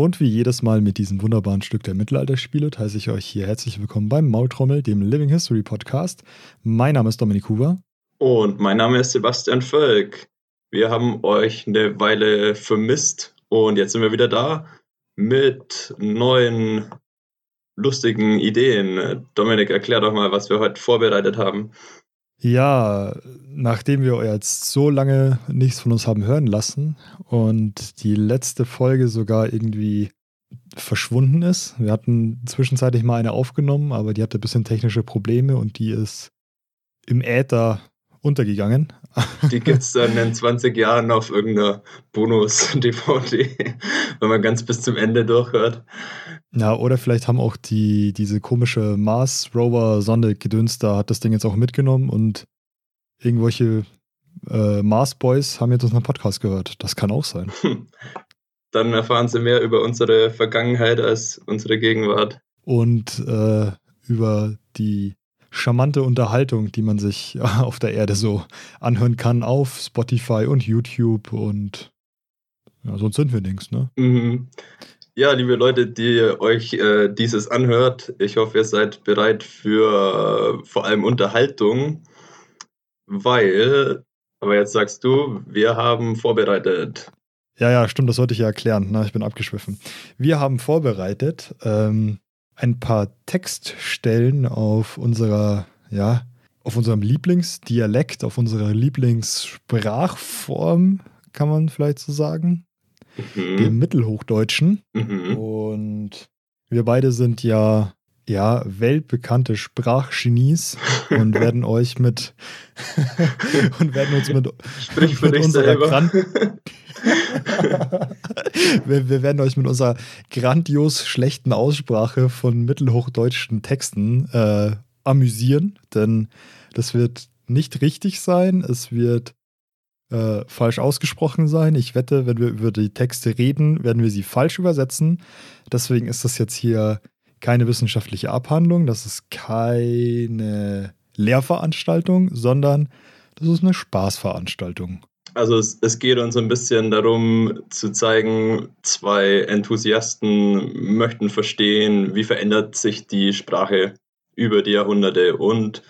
Und wie jedes Mal mit diesem wunderbaren Stück der Mittelalterspiele heiße ich euch hier herzlich willkommen beim Maultrommel, dem Living History Podcast. Mein Name ist Dominik Huber. Und mein Name ist Sebastian Völk. Wir haben euch eine Weile vermisst und jetzt sind wir wieder da mit neuen lustigen Ideen. Dominik, erklär doch mal, was wir heute vorbereitet haben. Ja, nachdem wir jetzt so lange nichts von uns haben hören lassen und die letzte Folge sogar irgendwie verschwunden ist. Wir hatten zwischenzeitlich mal eine aufgenommen, aber die hatte ein bisschen technische Probleme und die ist im Äther untergegangen. Die gibt es dann in 20 Jahren auf irgendeiner Bonus-DVD, wenn man ganz bis zum Ende durchhört. Ja, oder vielleicht haben auch die, diese komische Mars-Rover-Sonde gedünst, da hat das Ding jetzt auch mitgenommen und irgendwelche äh, Mars-Boys haben jetzt unseren Podcast gehört. Das kann auch sein. Dann erfahren sie mehr über unsere Vergangenheit als unsere Gegenwart. Und äh, über die charmante Unterhaltung, die man sich auf der Erde so anhören kann auf Spotify und YouTube und ja, sonst sind wir nichts, ne? Mhm. Ja, liebe Leute, die euch äh, dieses anhört, ich hoffe, ihr seid bereit für äh, vor allem Unterhaltung, weil, aber jetzt sagst du, wir haben vorbereitet. Ja, ja, stimmt, das sollte ich ja erklären. Na, ich bin abgeschwiffen. Wir haben vorbereitet ähm, ein paar Textstellen auf unserer, ja, auf unserem Lieblingsdialekt, auf unserer Lieblingssprachform, kann man vielleicht so sagen, mhm. dem Mittelhochdeutschen. Mhm. Und wir beide sind ja ja, weltbekannte Sprachgenies und werden euch mit und werden uns mit, Sprich mit unserer Grand wir, wir, werden euch mit unserer grandios schlechten Aussprache von mittelhochdeutschen Texten äh, amüsieren, denn das wird nicht richtig sein, es wird äh, falsch ausgesprochen sein. Ich wette, wenn wir über die Texte reden, werden wir sie falsch übersetzen. Deswegen ist das jetzt hier keine wissenschaftliche Abhandlung, das ist keine Lehrveranstaltung, sondern das ist eine Spaßveranstaltung. Also es, es geht uns ein bisschen darum zu zeigen, zwei Enthusiasten möchten verstehen, wie verändert sich die Sprache über die Jahrhunderte und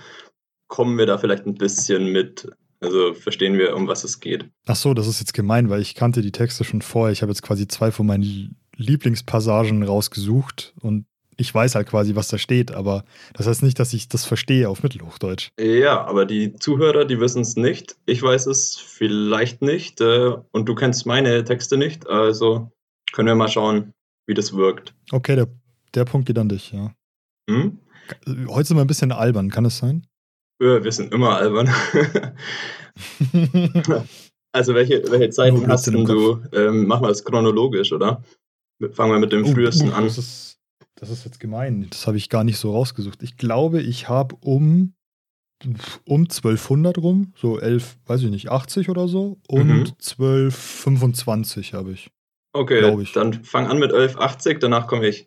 kommen wir da vielleicht ein bisschen mit also verstehen wir, um was es geht. Ach so, das ist jetzt gemein, weil ich kannte die Texte schon vorher. Ich habe jetzt quasi zwei von meinen Lieblingspassagen rausgesucht und ich weiß halt quasi, was da steht, aber das heißt nicht, dass ich das verstehe auf Mittelhochdeutsch. Ja, aber die Zuhörer, die wissen es nicht. Ich weiß es vielleicht nicht äh, und du kennst meine Texte nicht, also können wir mal schauen, wie das wirkt. Okay, der, der Punkt geht an dich, ja. Hm? Heute sind wir ein bisschen albern, kann es sein? Ja, wir sind immer albern. also welche, welche Zeiten hast du? Ähm, machen wir es chronologisch, oder? Fangen wir mit dem oh, frühesten uh, an. Das ist das ist jetzt gemein. Das habe ich gar nicht so rausgesucht. Ich glaube, ich habe um, um 1200 rum, so 11, weiß ich nicht, 80 oder so und mhm. 1225 habe ich. Okay, ich. dann fang an mit 1180, danach komme ich.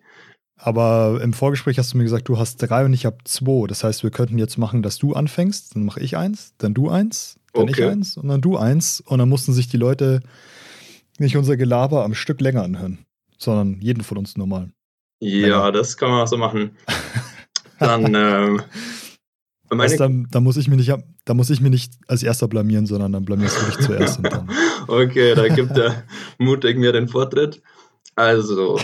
Aber im Vorgespräch hast du mir gesagt, du hast drei und ich habe zwei. Das heißt, wir könnten jetzt machen, dass du anfängst, dann mache ich eins, dann du eins, dann okay. ich eins und dann du eins. Und dann mussten sich die Leute nicht unser Gelaber am Stück länger anhören, sondern jeden von uns normal. Ja, das kann man auch so machen. Dann, ähm, meine... dann, da, muss ich mich nicht, da muss ich mich nicht als erster blamieren, sondern dann blamierst du dich zuerst. Und dann. Okay, da gibt der mutig mir den Vortritt. Also,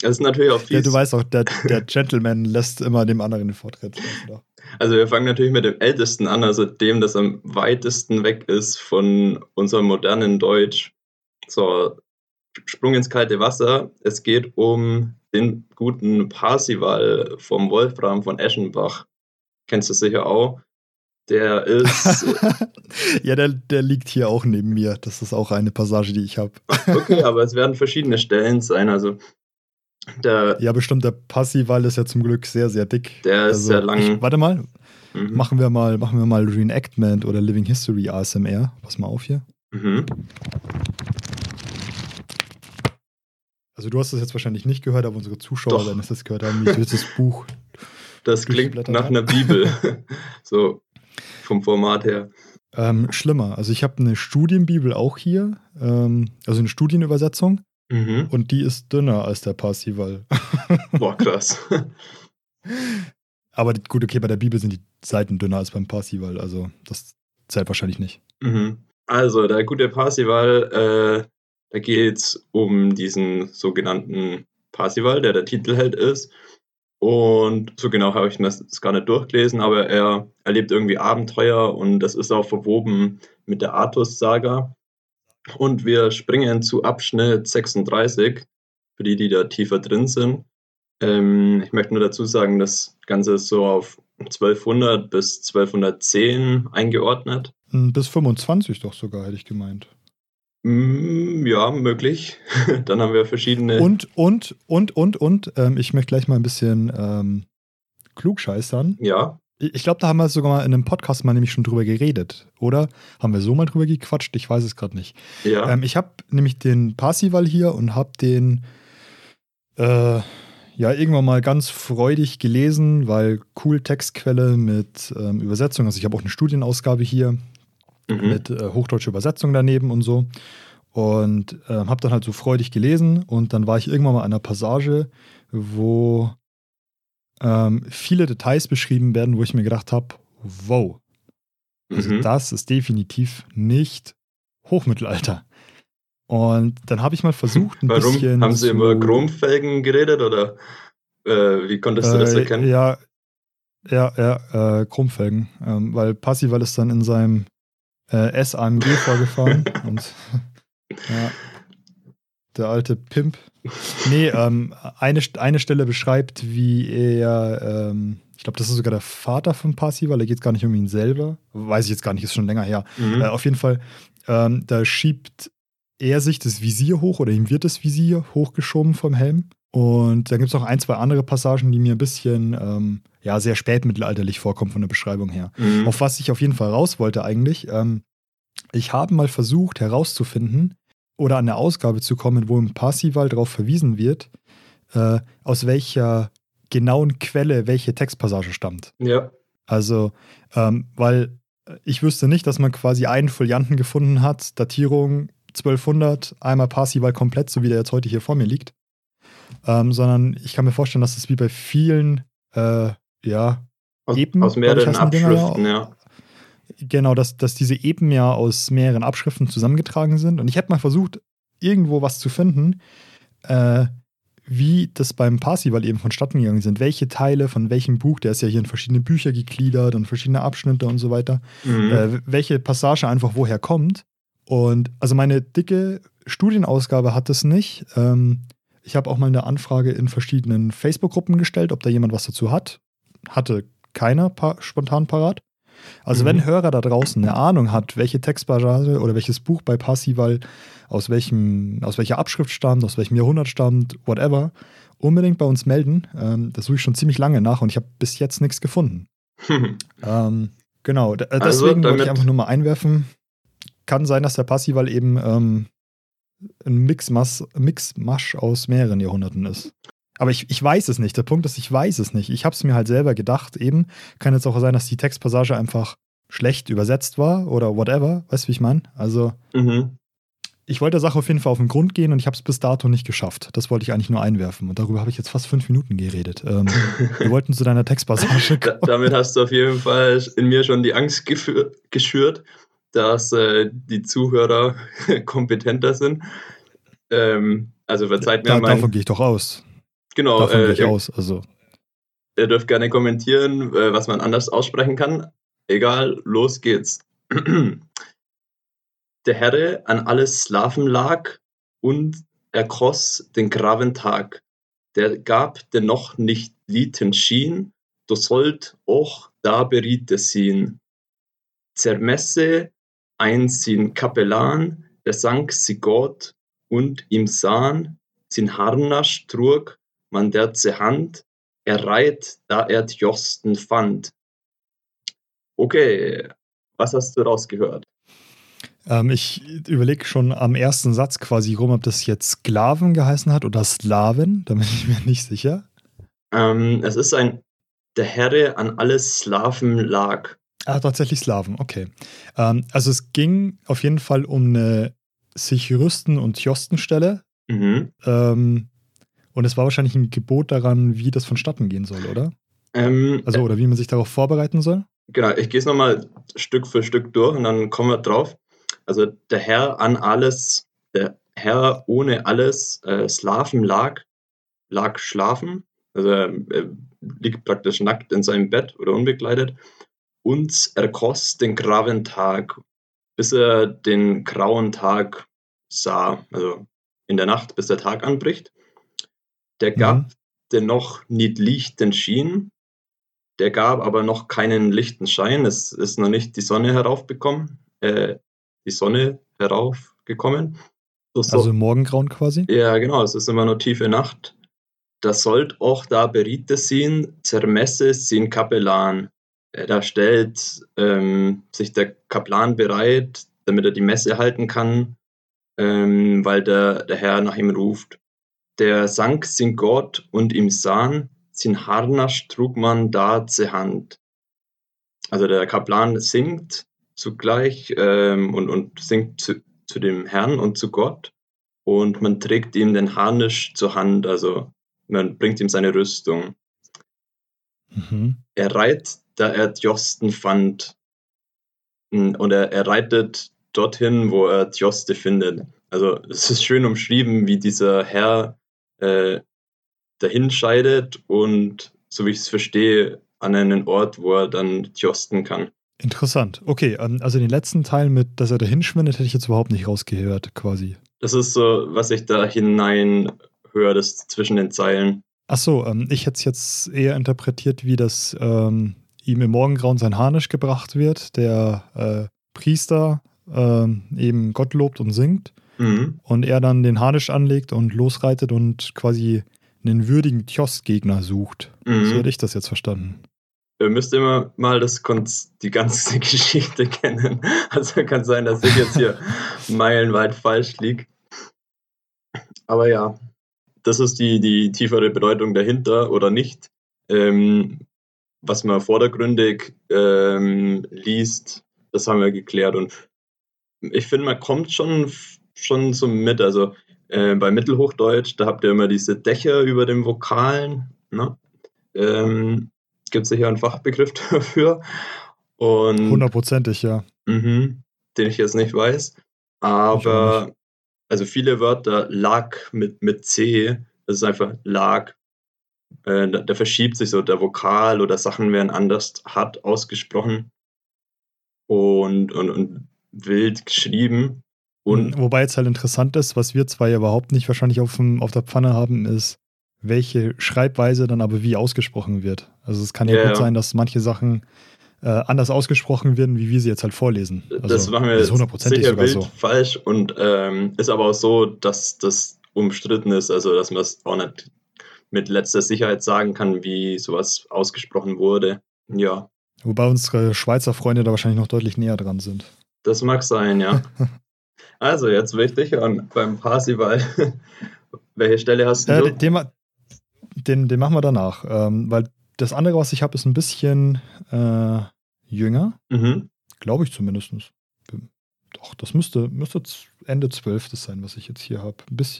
das ist natürlich auch viel. Ja, du weißt auch, der, der Gentleman lässt immer dem anderen den Vortritt. Also wir fangen natürlich mit dem Ältesten an, also dem, das am weitesten weg ist von unserem modernen Deutsch. So, Sprung ins kalte Wasser. Es geht um den guten Parsival vom Wolfram von Eschenbach. Kennst du sicher auch. Der ist. ja, der, der liegt hier auch neben mir. Das ist auch eine Passage, die ich habe. okay, aber es werden verschiedene Stellen sein. Also der, ja, bestimmt, der Parsival ist ja zum Glück sehr, sehr dick. Der ist also, sehr lang. Ich, warte mal. Mhm. Machen wir mal, machen wir mal Reenactment oder Living History ASMR. Pass mal auf hier. Mhm. Also du hast das jetzt wahrscheinlich nicht gehört, aber unsere Zuschauer werden es jetzt gehört haben, wie das Buch. Das klingt nach einer Bibel. so vom Format her. Ähm, schlimmer. Also ich habe eine Studienbibel auch hier, ähm, also eine Studienübersetzung. Mhm. und die ist dünner als der Parsival. Boah, krass. Aber gut, okay, bei der Bibel sind die Seiten dünner als beim Parsival, also das zählt wahrscheinlich nicht. Mhm. Also, der gute Parsival, äh, da geht es um diesen sogenannten Parsival, der der Titelheld ist. Und so genau habe ich das das gar nicht durchgelesen, aber er erlebt irgendwie Abenteuer und das ist auch verwoben mit der Artus-Saga. Und wir springen zu Abschnitt 36, für die, die da tiefer drin sind. Ähm, ich möchte nur dazu sagen, das Ganze ist so auf 1200 bis 1210 eingeordnet. Hm, Bis 25 doch sogar, hätte ich gemeint. Mm, Ja, möglich. Dann haben wir verschiedene. Und, und, und, und, und, ähm, ich möchte gleich mal ein bisschen ähm, klugscheißern. Ja, Ich ich glaube, da haben wir sogar mal in einem Podcast mal nämlich schon drüber geredet, oder? Haben wir so mal drüber gequatscht? Ich weiß es gerade nicht. ja. Ähm, ich habe nämlich den Parsival hier und habe den äh, ja irgendwann mal ganz freudig gelesen, weil cool Textquelle mit ähm, Übersetzung. Also ich habe auch eine Studienausgabe hier mhm. mit äh, hochdeutscher Übersetzung daneben und so. Und äh, habe dann halt so freudig gelesen und dann war ich irgendwann mal an einer Passage, wo ähm, viele Details beschrieben werden, wo ich mir gedacht habe, wow, also Mhm. das ist definitiv nicht Hochmittelalter. Und dann habe ich mal versucht, ein Warum? bisschen. Haben Sie über Chromfelgen geredet oder äh, wie konntest du das äh, erkennen? Ja, ja, ja, äh, Chromfelgen. Ähm, weil Passival ist dann in seinem äh, SAMG vorgefahren und ja, der alte Pimp. Nee, ähm, eine, eine Stelle beschreibt, wie er, ähm, ich glaube, das ist sogar der Vater von Passival, da geht es gar nicht um ihn selber. Weiß ich jetzt gar nicht, ist schon länger her. Mhm. Äh, auf jeden Fall, ähm, da schiebt er sich das Visier hoch oder ihm wird das Visier hochgeschoben vom Helm. Und dann gibt es noch ein, zwei andere Passagen, die mir ein bisschen, ähm, ja, sehr spätmittelalterlich vorkommen von der Beschreibung her. Mhm. Auf was ich auf jeden Fall raus wollte eigentlich, ähm, ich habe mal versucht herauszufinden oder an eine Ausgabe zu kommen, wo im Parsival darauf verwiesen wird, äh, aus welcher genauen Quelle welche Textpassage stammt. Ja. Also, ähm, weil ich wüsste nicht, dass man quasi einen Folianten gefunden hat, Datierung 1200, einmal Parsival komplett, so wie der jetzt heute hier vor mir liegt. Ähm, sondern ich kann mir vorstellen, dass es wie bei vielen, äh, ja, Aus, Epen, aus ich, mehreren die Dinger, Abschriften, ja. genau, dass, dass diese Epen ja aus mehreren Abschriften zusammengetragen sind. Und ich hätte mal versucht, irgendwo was zu finden, äh, wie das beim Parsival eben vonstatten gegangen sind. Welche Teile von welchem Buch, der ist ja hier in verschiedene Bücher gegliedert und verschiedene Abschnitte und so weiter, Mhm. äh, welche Passage einfach woher kommt. Und also meine dicke Studienausgabe hat es nicht. Ähm, ich habe auch mal eine Anfrage in verschiedenen Facebook-Gruppen gestellt, ob da jemand was dazu hat. Hatte keiner pa spontan parat. Also Mhm. wenn Hörer da draußen eine Ahnung hat, welche Textpassage oder welches Buch bei Parsival aus welchem, aus welcher Abschrift stammt, aus welchem Jahrhundert stammt, whatever, unbedingt bei uns melden. Ähm, das suche ich schon ziemlich lange nach und ich habe bis jetzt nichts gefunden. Ähm, genau, äh, Also deswegen wollte ich einfach nur mal einwerfen. Kann sein, dass der Passival eben ähm, ein Mixmasch, Mixmasch aus mehreren Jahrhunderten ist. Aber ich, ich weiß es nicht. Der Punkt ist, ich weiß es nicht. Ich habe es mir halt selber gedacht. Eben kann jetzt auch sein, dass die Textpassage einfach schlecht übersetzt war oder whatever. Weißt du, wie ich meine? Also, mhm. ich wollte der Sache auf jeden Fall auf den Grund gehen und ich habe es bis dato nicht geschafft. Das wollte ich eigentlich nur einwerfen. Und darüber habe ich jetzt fast fünf Minuten geredet. Ähm, wir wollten zu deiner Textpassage kommen. damit hast du auf jeden Fall in mir schon die Angst geschürt, dass äh, die Zuhörer kompetenter sind. Ähm, also verzeiht mir Da, mein, davon gehe ich doch aus. genau, Davon gehe äh, ich ihr, aus. Also, ihr dürft gerne kommentieren, äh, was man anders aussprechen kann. Egal, los geht's. Der Herre an alles Slaven lag und erkoss den graven Tag. Der gab dennoch nicht Lieten schien, du sollt auch da beriete sin. Zermesse ein sin Kapellan, der sank sie Gott und ihm sahen, sin Harnasch trug man der ze Hand, er reit, da er Josten fand. Okay, was hast du rausgehört? ähm, ich überlege schon am ersten Satz quasi rum, ob das jetzt Sklaven geheißen hat oder Slaven. Da bin ich mir nicht sicher. Ähm, es ist ein Der Herre an alle Slaven lag. Ah, tatsächlich Slaven, okay. Ähm, also es ging auf jeden Fall um eine sich rüsten und Jostenstelle. Mhm. Ähm, und es war wahrscheinlich ein Gebot daran, wie das vonstatten gehen soll, oder? Ähm, also, oder wie man sich darauf vorbereiten soll? Genau, ich gehe es nochmal Stück für Stück durch und dann kommen wir drauf. Also, der Herr an alles, der Herr ohne alles, äh, Slaven lag, lag schlafen. Also, er, er liegt praktisch nackt in seinem Bett oder unbekleidet. Und er kost den grauen Tag, bis er den grauen Tag sah, also in der Nacht, bis der Tag anbricht. Der gab mhm. dennoch nicht lichten Schien, der gab aber noch keinen lichten Schein. Es ist noch nicht die Sonne heraufbekommen, äh, die Sonne heraufgekommen. So, also Morgengrauen quasi? Ja, genau, es ist immer noch tiefe Nacht. Da sollt auch da beriete sein, zermesse sin Kapellan. Da stellt ähm, sich der Kaplan bereit, damit er die Messe halten kann, ähm, weil der, der Herr nach ihm ruft. Der sank sin Gott und ihm sahen, sin Harnasch trug man da zur Hand. Also der Kaplan singt zugleich ähm, und, und singt zu, zu dem Herrn und zu Gott und man trägt ihm den Harnisch zur Hand, also man bringt ihm seine Rüstung. Mhm. Er reitet, da er Josten fand und er, er reitet dorthin, wo er Joste findet. Also es ist schön umschrieben, wie dieser Herr äh, dahin scheidet und, so wie ich es verstehe, an einen Ort, wo er dann Josten kann. Interessant. Okay, also den letzten Teil mit, dass er dahin schwindet, hätte ich jetzt überhaupt nicht rausgehört, quasi. Das ist so, was ich da hinein höre, das zwischen den Zeilen. Ach so, ähm, ich hätte es jetzt eher interpretiert, wie das ähm, ihm im Morgengrauen sein Harnisch gebracht wird, der äh, Priester äh, eben Gott lobt und singt mhm. und er dann den Harnisch anlegt und losreitet und quasi einen würdigen Tjost-Gegner sucht. Mhm. So hätte ich das jetzt verstanden. Ihr müsst immer mal das die ganze Geschichte kennen. Also kann sein, dass ich jetzt hier meilenweit falsch liege. Aber ja, das ist die, die tiefere Bedeutung dahinter oder nicht. Ähm, was man vordergründig ähm, liest, das haben wir geklärt. Und ich finde, man kommt schon, schon so mit. Also äh, bei Mittelhochdeutsch, da habt ihr immer diese Dächer über den Vokalen. Ne? Ähm, Gibt es sicher einen Fachbegriff dafür. Hundertprozentig, ja. Mh, den ich jetzt nicht weiß. Aber nicht. also viele Wörter lag mit, mit C, das ist einfach lag. Äh, da, da, verschiebt sich so der Vokal oder Sachen werden anders hart ausgesprochen und, und, und wild geschrieben. Und Wobei jetzt halt interessant ist, was wir zwei überhaupt nicht wahrscheinlich auf, dem, auf der Pfanne haben, ist, welche Schreibweise dann aber wie ausgesprochen wird. Also es kann ja, ja gut sein, dass manche Sachen äh, anders ausgesprochen werden, wie wir sie jetzt halt vorlesen. Also, das machen wir das sicher wild so. falsch und ähm, ist aber auch so, dass das umstritten ist, also dass man es auch nicht mit letzter Sicherheit sagen kann, wie sowas ausgesprochen wurde. Ja. Wobei unsere Schweizer Freunde da wahrscheinlich noch deutlich näher dran sind. Das mag sein, ja. Also, jetzt dich hören beim Parsival. Welche Stelle hast du? Äh, den, den, den, machen wir danach. Ähm, weil das andere, was ich habe, ist ein bisschen äh, jünger. Mhm. Glaube ich zumindest. Doch, das müsste, müsste Ende 12. sein, was ich jetzt hier habe.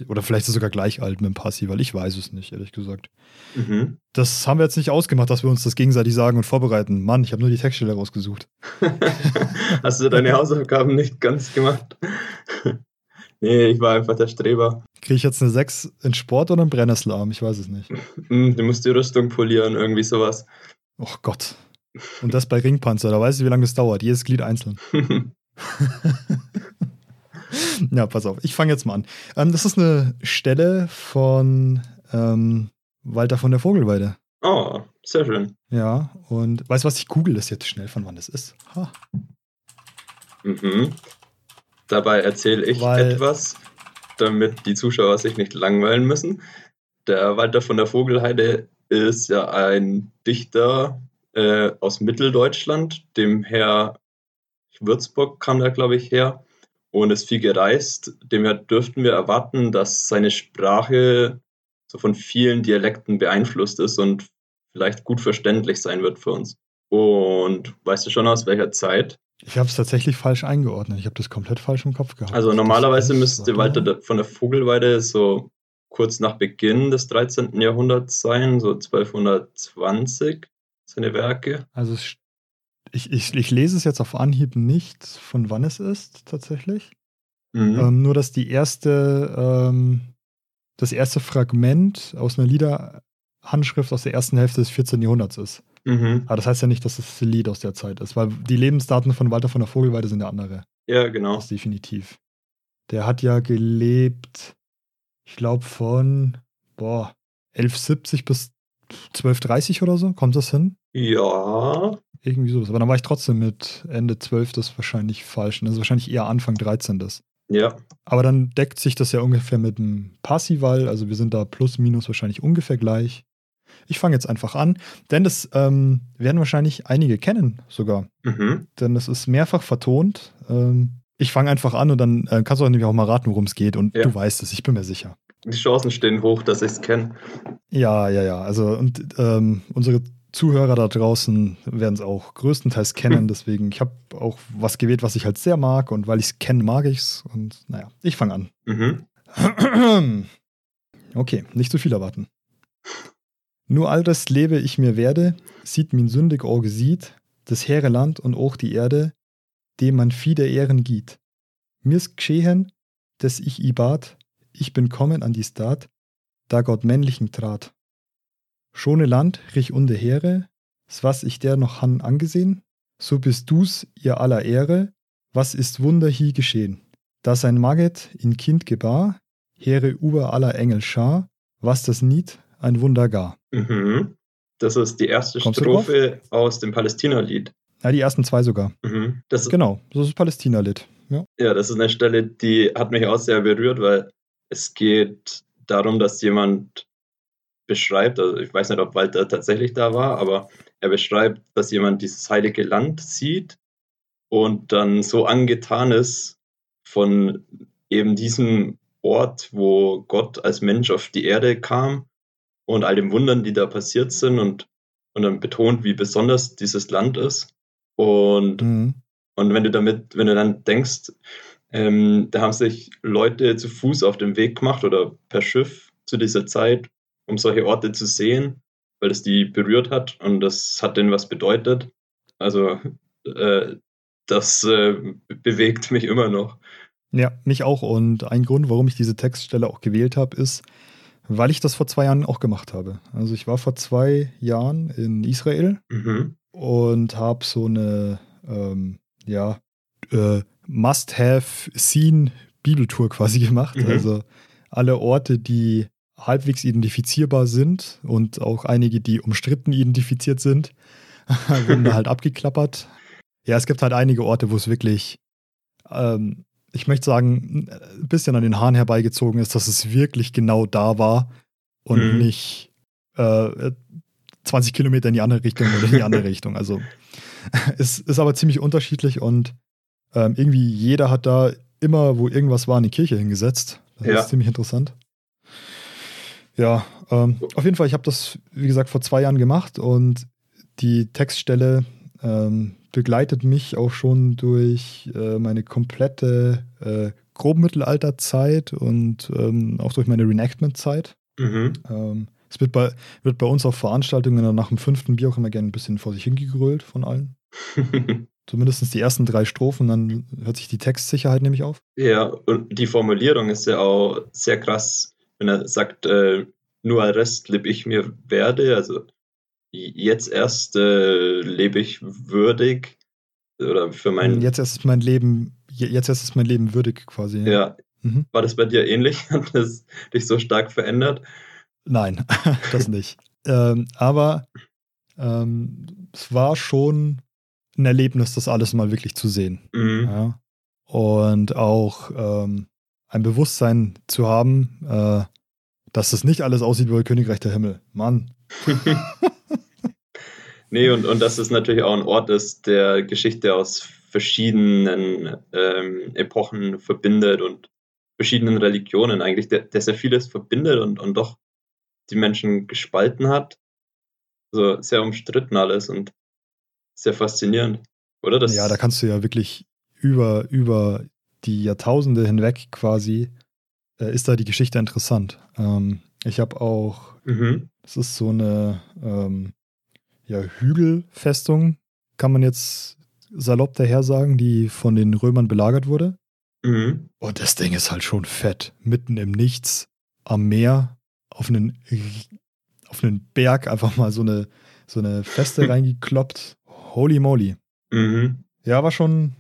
Oder vielleicht ist es sogar gleich alt mit dem Passi, weil ich weiß es nicht, ehrlich gesagt. Mhm. Das haben wir jetzt nicht ausgemacht, dass wir uns das gegenseitig sagen und vorbereiten. Mann, ich habe nur die Textstelle rausgesucht. Hast du deine Hausaufgaben nicht ganz gemacht? nee, ich war einfach der Streber. Kriege ich jetzt eine 6 in Sport oder einen Brennnesselarm? Ich weiß es nicht. Hm, du musst die Rüstung polieren, irgendwie sowas. Oh Gott. Und das bei Ringpanzer, da weißt du, wie lange das dauert. Jedes Glied einzeln. Ja, pass auf, ich fange jetzt mal an. Ähm, das ist eine Stelle von ähm, Walter von der Vogelweide. Oh, sehr schön. Ja, und weißt du was, ich google das jetzt schnell, von wann das ist. Ha. Mhm. Dabei erzähle ich Weil, etwas, damit die Zuschauer sich nicht langweilen müssen. Der Walter von der Vogelheide ist ja ein Dichter äh, aus Mitteldeutschland, dem Herr Würzburg kam da, glaube ich, her und ist viel gereist. Demher dürften wir erwarten, dass seine Sprache so von vielen Dialekten beeinflusst ist und vielleicht gut verständlich sein wird für uns. Und weißt du schon aus welcher Zeit Ich habe es tatsächlich falsch eingeordnet. Ich habe das komplett falsch im Kopf gehabt. Also normalerweise müsste Walter von der Vogelweide so kurz nach Beginn des 13. Jahrhunderts sein, so 1220 seine Werke. Also ich, ich, ich lese es jetzt auf Anhieb nicht, von wann es ist tatsächlich. Mhm. Ähm, nur, dass die erste, ähm, das erste Fragment aus einer Liederhandschrift aus der ersten Hälfte des 14. Jahrhunderts ist. Mhm. Aber das heißt ja nicht, dass es das Lied aus der Zeit ist, weil die Lebensdaten von Walter von der Vogelweide sind ja andere. Ja, genau. Das definitiv. Der hat ja gelebt, ich glaube, von boah, 1170 bis 1230 oder so. Kommt das hin? Ja. Irgendwie sowas. Aber dann war ich trotzdem mit Ende 12. das wahrscheinlich falsch. Das ist wahrscheinlich eher Anfang 13. Das. Ja. Aber dann deckt sich das ja ungefähr mit dem Passival. Also wir sind da plus, minus wahrscheinlich ungefähr gleich. Ich fange jetzt einfach an, denn das ähm, werden wahrscheinlich einige kennen sogar. Mhm. Denn es ist mehrfach vertont. Ähm, ich fange einfach an und dann äh, kannst du auch nämlich auch mal raten, worum es geht. Und ja. du weißt es, ich bin mir sicher. Die Chancen stehen hoch, dass ich es kenne. Ja, ja, ja. Also und ähm, unsere Zuhörer da draußen werden es auch größtenteils kennen. Deswegen, ich habe auch was gewählt, was ich halt sehr mag. Und weil ich es kenne, mag ich es. Und naja, ich fange an. Mhm. Okay, nicht zu viel erwarten. Nur all das lebe ich mir werde, sieht min sündig Auge sieht, das hehre Land und auch die Erde, dem man viel der Ehren giet. Mir's geschehen, dass ich i bat, ich bin kommen an die Stadt, da Gott männlichen trat. Schone Land, rich unde Heere, s was ich der noch han angesehen, so bist du's ihr aller Ehre, was ist Wunder hie geschehen. Da sein Magget in Kind gebar, Heere über aller Engel Schar, was das Nied ein Wunder gar. Mhm. Das ist die erste Kommst Strophe aus dem Palästina-Lied. Ja, die ersten zwei sogar. Mhm. Das genau, das ist das Palästina-Lied. Ja. ja, das ist eine Stelle, die hat mich auch sehr berührt, weil es geht darum, dass jemand beschreibt, also ich weiß nicht, ob Walter tatsächlich da war, aber er beschreibt, dass jemand dieses heilige Land sieht und dann so angetan ist von eben diesem Ort, wo Gott als Mensch auf die Erde kam und all den Wundern, die da passiert sind und, und dann betont, wie besonders dieses Land ist. Und, mhm. und wenn du damit, wenn du dann denkst, ähm, da haben sich Leute zu Fuß auf den Weg gemacht oder per Schiff zu dieser Zeit, um solche Orte zu sehen, weil es die berührt hat und das hat denen was bedeutet. Also äh, das äh, bewegt mich immer noch. Ja, mich auch. Und ein Grund, warum ich diese Textstelle auch gewählt habe, ist, weil ich das vor zwei Jahren auch gemacht habe. Also ich war vor zwei Jahren in Israel mhm. und habe so eine ähm, ja, äh, Must-Have-Seen-Bibeltour quasi gemacht. Mhm. Also alle Orte, die halbwegs identifizierbar sind und auch einige, die umstritten identifiziert sind, wurden da halt abgeklappert. Ja, es gibt halt einige Orte, wo es wirklich ähm, ich möchte sagen, ein bisschen an den Haaren herbeigezogen ist, dass es wirklich genau da war und mhm. nicht äh, 20 Kilometer in die andere Richtung oder in die andere Richtung. Also es ist aber ziemlich unterschiedlich und ähm, irgendwie jeder hat da immer, wo irgendwas war, eine Kirche hingesetzt. Das ja. ist ziemlich interessant. Ja, ähm, auf jeden Fall, ich habe das, wie gesagt, vor zwei Jahren gemacht und die Textstelle ähm, begleitet mich auch schon durch äh, meine komplette äh, Grobmittelalterzeit und ähm, auch durch meine Reenactment-Zeit. Mhm. Ähm, es wird bei, wird bei uns auf Veranstaltungen nach dem fünften Bier auch immer gerne ein bisschen vor sich hingegrölt von allen. Zumindest die ersten drei Strophen, dann hört sich die Textsicherheit nämlich auf. Ja, und die Formulierung ist ja auch sehr krass, wenn er sagt, äh, nur Rest leb ich mir werde. Also jetzt erst äh, lebe ich würdig oder für mein jetzt erst ist mein Leben jetzt erst ist mein Leben würdig quasi. Ja. ja. Mhm. War das bei dir ähnlich? Hat das dich so stark verändert? Nein, das nicht. ähm, aber ähm, es war schon ein Erlebnis, das alles mal wirklich zu sehen. Mhm. Ja. Und auch ähm, ein Bewusstsein zu haben, äh, dass das nicht alles aussieht wie Königreich der Himmel. Mann. Nee, und, und dass es natürlich auch ein Ort ist, der Geschichte aus verschiedenen ähm, Epochen verbindet und verschiedenen Religionen eigentlich, der, der sehr vieles verbindet und, und doch die Menschen gespalten hat. Also sehr umstritten alles und sehr faszinierend. Oder? Das ja, da kannst du ja wirklich über, über die Jahrtausende hinweg quasi, äh, ist da die Geschichte interessant. Ähm, ich habe auch, mhm. das ist so eine ähm, ja, Hügelfestung, kann man jetzt salopp daher sagen, die von den Römern belagert wurde. Mhm. Und das Ding ist halt schon fett. Mitten im Nichts, am Meer, auf einen, auf einen Berg einfach mal so eine, so eine Feste reingekloppt. Holy moly. Mhm. Ja, war schon,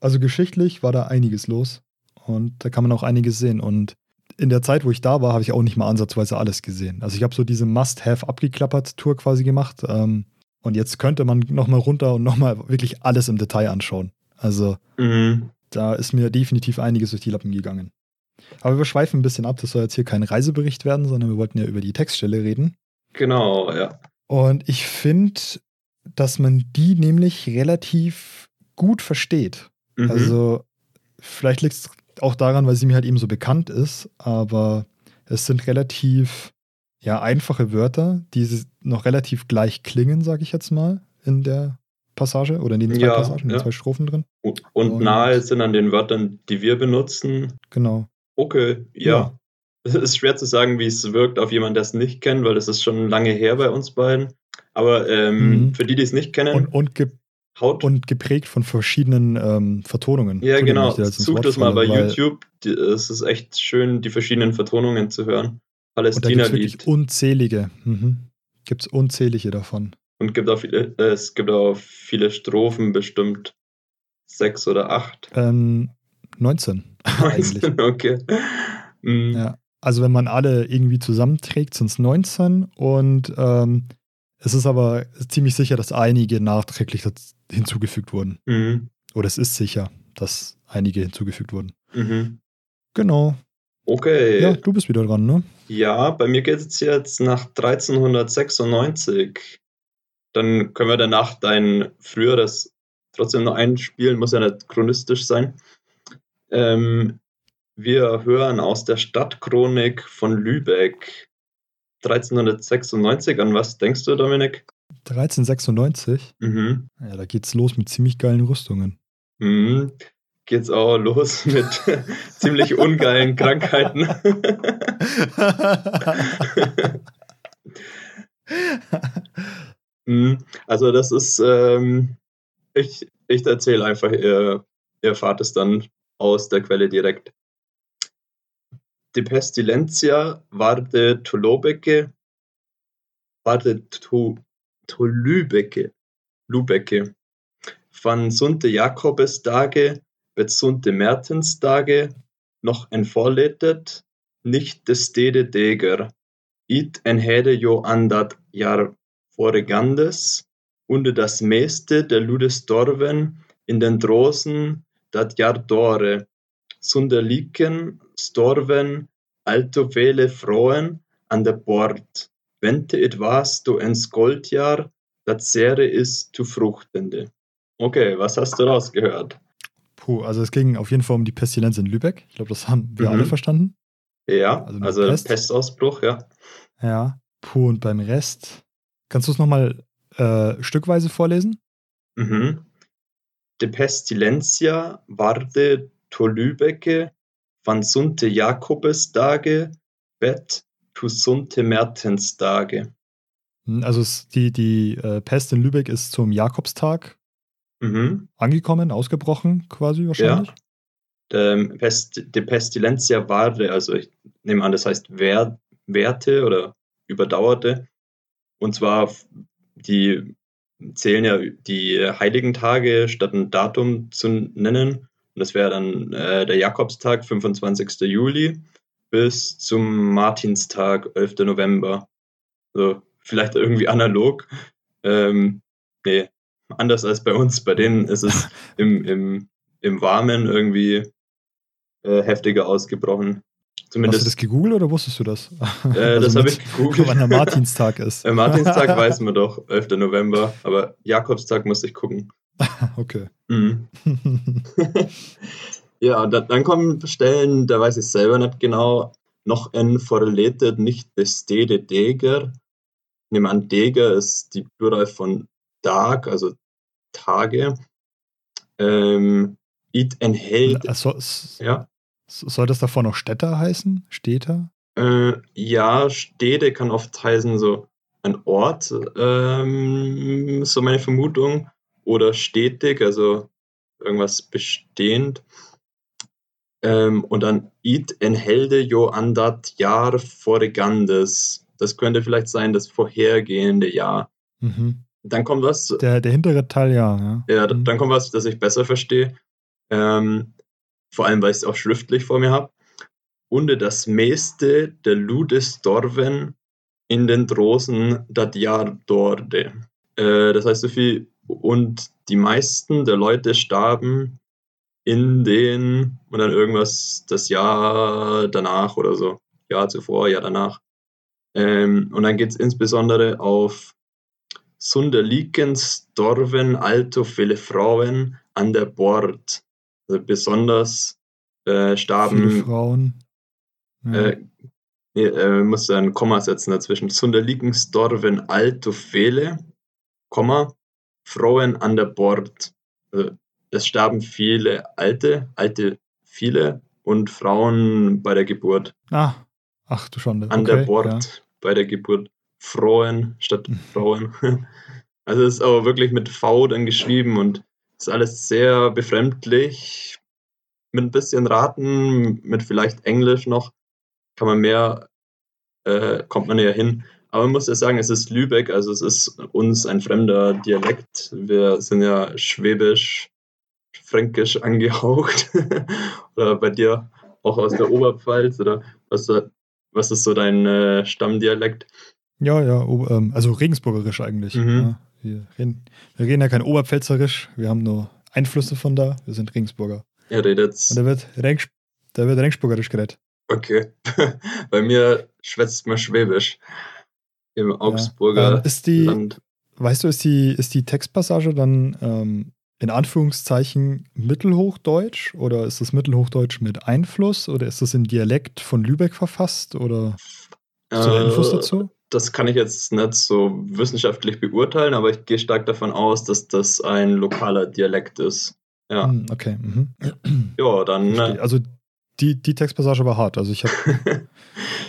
also geschichtlich war da einiges los. Und da kann man auch einiges sehen. Und in der Zeit, wo ich da war, habe ich auch nicht mal ansatzweise alles gesehen. Also ich habe so diese Must-Have abgeklappert Tour quasi gemacht. Ähm, und jetzt könnte man nochmal runter und nochmal wirklich alles im Detail anschauen. Also Mhm. da ist mir definitiv einiges durch die Lappen gegangen. Aber wir schweifen ein bisschen ab. Das soll jetzt hier kein Reisebericht werden, sondern wir wollten ja über die Textstelle reden. Genau, ja. Und ich finde, dass man die nämlich relativ gut versteht. Mhm. Also, vielleicht liegt es auch daran, weil sie mir halt eben so bekannt ist, aber es sind relativ ja, einfache Wörter, die noch relativ gleich klingen, sage ich jetzt mal, in der Passage oder in den zwei Ja, Passagen, in den ja. zwei Strophen drin. und, und Und- nahe sind an den Wörtern, die wir benutzen. Genau. Okay, ja. Es ist schwer zu sagen, wie es wirkt auf jemanden, der es nicht kennt, weil das ist schon lange her bei uns beiden. Aber ähm, Mhm. für die, die es nicht kennen, Und, und, ge haut. und geprägt von verschiedenen ähm, Vertonungen. ja, genau. Such das mal bei YouTube. Die, es ist echt schön, die verschiedenen Vertonungen zu hören. Und da gibt es wirklich Palästina-Lied. unzählige. Mhm. Gibt es unzählige davon. Und gibt auch viele, äh, es gibt auch viele Strophen, bestimmt sechs oder acht. Ähm, 19 eigentlich. okay. Mhm. Ja. Also wenn man alle irgendwie zusammenträgt, sind es 19 und ähm, es ist aber ziemlich sicher, dass einige nachträglich hinzugefügt wurden. Mhm. Oder es ist sicher, dass einige hinzugefügt wurden. Mhm. Genau. Okay. Ja, du bist wieder dran, ne? Ja, bei mir geht es jetzt nach 1396. Dann können wir danach dein früheres trotzdem noch einspielen, muss ja nicht chronistisch sein. Ähm, wir hören aus der Stadtchronik von Lübeck 1396. An was denkst du, Dominik? 1396. Mhm. Ja, da geht's los mit ziemlich geilen Rüstungen. Mhm. Geht's auch los mit ziemlich ungeilen Krankheiten. Mhm. Also das ist, ähm, ich, ich erzähle einfach, ihr, ihr erfahrt es dann aus der Quelle direkt. Die Pestilentia varde Tolobeke, varde to, Tolübeke, Lübecke, van sunte Jakobesdage, bet sunte Mertensdage, noch en vorletet, nicht des stede deger, it en hede jo andat jar foregandes, unde das meeste der Ludes dorven in den Drosen dat jar dore, sunder liken storven alto vele froen an der Bord, wente it was du en Goldjahr, dat sere is zu fruchtende. Okay, was hast du rausgehört? Puh, also es ging auf jeden Fall um die Pestilenz in Lübeck. Ich glaube, das haben wir Mhm. alle verstanden. Ja, Also also, Pest? Pestausbruch, ja. Ja. Puh, und beim Rest. Kannst du es nochmal äh, stückweise vorlesen? Mhm. De Pestilentia varde to Lübecke, van sunte Jakobesdage, bet tu sunte Mertensdage. Hm, Also die, die äh, Pest in Lübeck ist zum Jakobstag Mhm. angekommen, ausgebrochen quasi wahrscheinlich. Ähm, Pest, de Pestilentia varde, also ich nehme an, das heißt wer, Werte oder überdauerte. Und zwar, die zählen ja die heiligen Tage statt ein Datum zu nennen. Das wäre dann äh, der Jakobstag, 25. Juli, bis zum Martinstag, 11. November. So, vielleicht irgendwie analog. Ähm, nee, anders als bei uns. Bei denen ist es im, im, im Warmen irgendwie äh, heftiger ausgebrochen. Hast du Zumindest das gegoogelt oder wusstest du das? äh, das Also habe ich gegoogelt. Wann der Martinstag ist. Martinstag weiß man doch, 11. November, aber Jakobstag musste ich gucken. okay. Mhm. ja, da, dann kommen Stellen, da weiß ich selber nicht genau, noch en forletet nicht des Stede Deger. Ich nehme an, Deger ist die Plural von Tag, also Tage. Ähm, It enthält. Also, ja. Soll das davor noch Städter heißen? Städter? Äh, ja, Städte kann oft heißen so ein Ort, ähm, so meine Vermutung. Oder stetig, also irgendwas bestehend. Ähm, und dann It enhelde jo andat Jahr vorigandes. Das könnte vielleicht sein das vorhergehende Jahr. Mhm. Dann kommt was. Der, der hintere Teil, ja. Ja, ja mhm. dann kommt was, das ich besser verstehe. Ähm, vor allem, weil ich es auch schriftlich vor mir habe. Und das meiste der Ludes Dorven in den Drosen dat Jahr dorde. Äh, das heißt so viel, und die meisten der Leute starben in den, und dann irgendwas das Jahr danach oder so, Jahr zuvor, Jahr danach. Ähm, und dann geht es insbesondere auf Sunderlikens Dorven alto viele Frauen an der Bord. Also besonders äh, starben. Viele Frauen. Ja. Äh, nee, äh, muss ein Komma setzen dazwischen. Sunderlikens Dorven alto viele, Komma, Frauen an der Bord. Also, es starben viele Alte, alte viele und Frauen bei der Geburt. Ah, ach du Schande. An okay, der Bord ja. bei der Geburt. Frauen statt Frauen. Also es ist aber wirklich mit V dann geschrieben und ist alles sehr befremdlich. Mit ein bisschen Raten, mit vielleicht Englisch noch, kann man mehr, äh, kommt man ja hin. Aber man muss ja sagen, es ist Lübeck, also es ist uns ein fremder Dialekt. Wir sind ja schwäbisch, fränkisch angehaucht. oder bei dir auch aus der Oberpfalz oder was, was ist so dein äh, Stammdialekt? Ja, ja, ähm, also Regensburgerisch eigentlich. Mhm. Ja, wir, reden, wir reden ja kein Oberpfälzerisch, wir haben nur Einflüsse von da, wir sind Regensburger. Ja, redet's. Und da wird, Rengs, da wird Regensburgerisch geredet. Okay. Bei mir schwätzt man Schwäbisch. Im Augsburger ja. ähm, ist die, Land. Weißt du, ist die, ist die Textpassage dann ähm, in Anführungszeichen Mittelhochdeutsch oder ist das Mittelhochdeutsch mit Einfluss oder ist das in Dialekt von Lübeck verfasst oder hast du äh, Infos dazu? das kann ich jetzt nicht so wissenschaftlich beurteilen, aber ich gehe stark davon aus, dass das ein lokaler Dialekt ist. Ja. Hm, okay. Mhm. Ja, dann. Ne. Also die, die Textpassage war hart. Also ich habe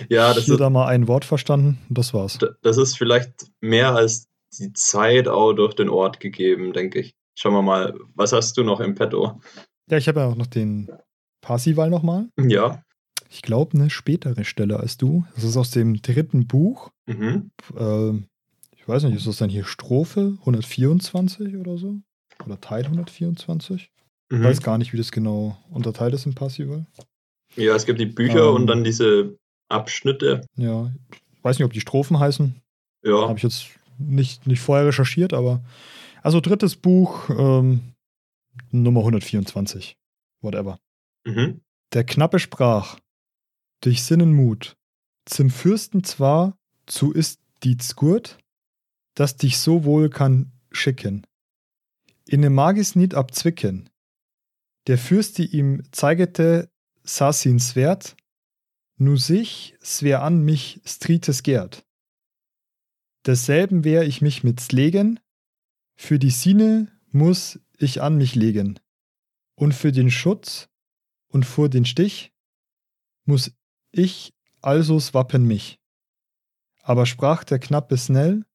ja, hier ist, da mal ein Wort verstanden und das war's. Das ist vielleicht mehr als die Zeit auch durch den Ort gegeben, denke ich. Schauen wir mal, was hast du noch im Petto? Ja, ich habe ja auch noch den Parsival nochmal. Ja ich glaube, eine spätere Stelle als du. Das ist aus dem dritten Buch. Mhm. Äh, ich weiß nicht, ist das dann hier Strophe 124 oder so? Oder Teil 124? Mhm. Ich weiß gar nicht, wie das genau unterteilt ist im Passival. Ja, es gibt die Bücher ähm, und dann diese Abschnitte. Ja, ich weiß nicht, ob die Strophen heißen. Ja. Habe ich jetzt nicht, nicht vorher recherchiert, aber. Also drittes Buch, ähm, Nummer 124. Whatever. Mhm. Der Knappe sprach, durch Sinnen Mut. Zum Fürsten zwar zu ist dies gut, dass dich so wohl kann schicken. In dem Magis nit abzwicken. Der Fürste ihm zeigete Sassins Wert, nu sich swer an mich strites gärt. Desselben wär ich mich mit Slegen, für die Sine muss ich an mich legen, und für den Schutz und vor den Stich muss ich also swappen mich. Aber sprach der Knappe schnell,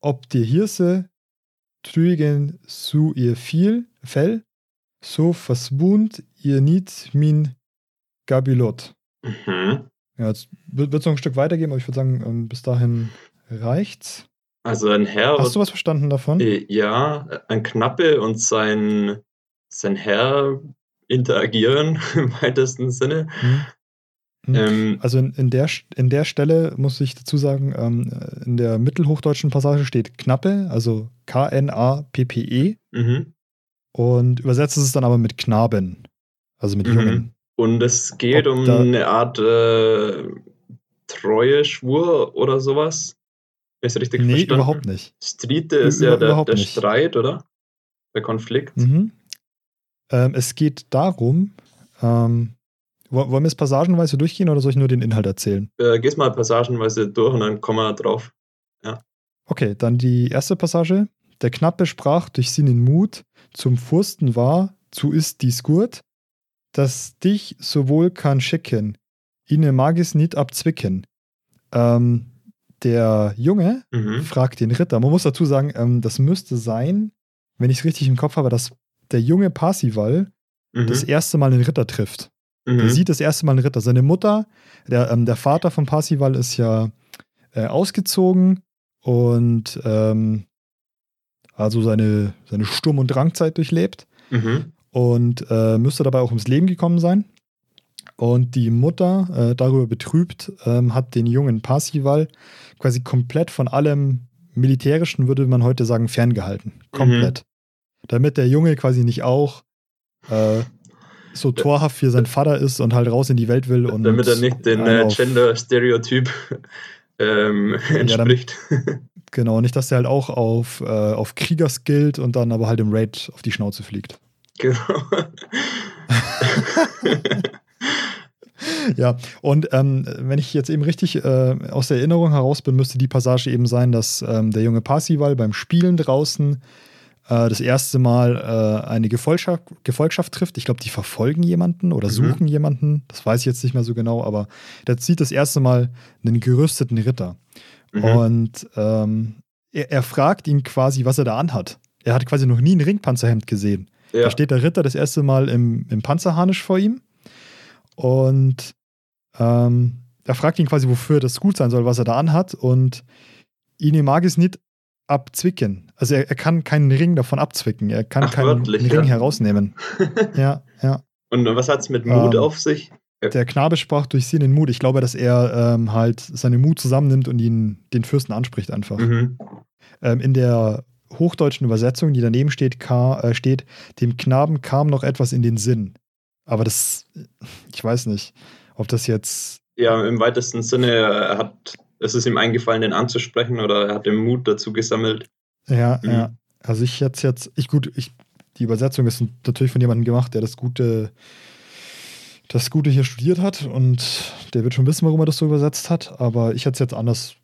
ob die Hirse trügen zu ihr viel Fell, so versbund ihr nit min Gabilot. Mhm. Ja, jetzt wird es noch ein Stück weitergehen, aber ich würde sagen, ähm, bis dahin reicht's. Also ein Herr. Hast du was verstanden davon? Äh, ja, ein Knappe und sein, sein Herr interagieren im weitesten Sinne. Mhm. Hm. Ähm, also in, in, der, in der Stelle muss ich dazu sagen, ähm, in der mittelhochdeutschen Passage steht Knappe, also K-N-A-P-P-E. Mhm. Und übersetzt ist es dann aber mit Knaben, also mit mhm. Jungen. Und es geht Ob um eine Art äh, treue Schwur oder sowas. Ist richtig nee, verstanden? überhaupt nicht. Strite ist Über, ja der, der Streit, oder? Der Konflikt. Mhm. Ähm, es geht darum, ähm, wollen wir es passagenweise durchgehen oder soll ich nur den Inhalt erzählen? Äh, geh's mal passagenweise durch und dann kommen wir drauf. Ja. Okay, dann die erste Passage. Der Knappe sprach durch seinen Mut zum Fürsten war, zu ist dies gut, dass dich sowohl kann schicken, ihne mag es nicht abzwicken. Ähm, der Junge Mhm. fragt den Ritter. Man muss dazu sagen, ähm, das müsste sein, wenn ich es richtig im Kopf habe, dass der junge Parsival Mhm. das erste Mal einen Ritter trifft. mhm. Der sieht das erste Mal einen Ritter. Seine Mutter, der, ähm, der Vater von Parsival ist ja äh, ausgezogen und ähm, also seine, seine Sturm- und Drangzeit durchlebt Mhm. Und äh, müsste dabei auch ums Leben gekommen sein. Und die Mutter, äh, darüber betrübt, ähm, hat den jungen Parsival quasi komplett von allem Militärischen, würde man heute sagen, ferngehalten. Komplett. Damit der Junge quasi nicht auch äh, so torhaft wie sein Vater ist und halt raus in die Welt will. Und Damit er nicht den äh, Gender-Stereotyp ähm, entspricht. Genau, nicht, dass der halt auch auf, äh, auf Kriegers gilt und dann aber halt im Raid auf die Schnauze fliegt. genau. Ja, und ähm, wenn ich jetzt eben richtig äh, aus der Erinnerung heraus bin, müsste die Passage eben sein, dass ähm, der junge Parsival beim Spielen draußen äh, das erste Mal äh, eine Gefolgschaft, Gefolgschaft trifft. Ich glaube, die verfolgen jemanden oder Mhm. suchen jemanden. Das weiß ich jetzt nicht mehr so genau, aber der sieht das erste Mal einen gerüsteten Ritter. Mhm. Und ähm, er, er fragt ihn quasi, was er da anhat. Er hat quasi noch nie ein Ringpanzerhemd gesehen. Ja. Da steht der Ritter das erste Mal im, im Panzerharnisch vor ihm und ähm, er fragt ihn quasi, wofür das gut sein soll, was er da anhat und ihn mag es nicht abzwicken. Also er, er kann keinen Ring davon abzwicken. Er kann Ach, keinen Ring ja. herausnehmen. Ja, ja. Und was hat es mit Mut Ähm, auf sich? Der Knabe sprach durch sie den Mut. Ich glaube, dass er ähm, halt seine Mut zusammennimmt und ihn den Fürsten anspricht einfach. Mhm. Ähm, in der hochdeutschen Übersetzung, die daneben steht, ka, äh, steht, dem Knaben kam noch etwas in den Sinn. Aber das, ich weiß nicht, ob das jetzt, Ja, im weitesten Sinne, er hat, es ist ihm eingefallen, den anzusprechen oder er hat den Mut dazu gesammelt. ja, Mhm. ja. Also ich jetzt jetzt, ich gut, ich, die Übersetzung ist natürlich von jemandem gemacht, der das Gute, das Gute hier studiert hat und der wird schon wissen, warum er das so übersetzt hat, aber ich hätte es jetzt anders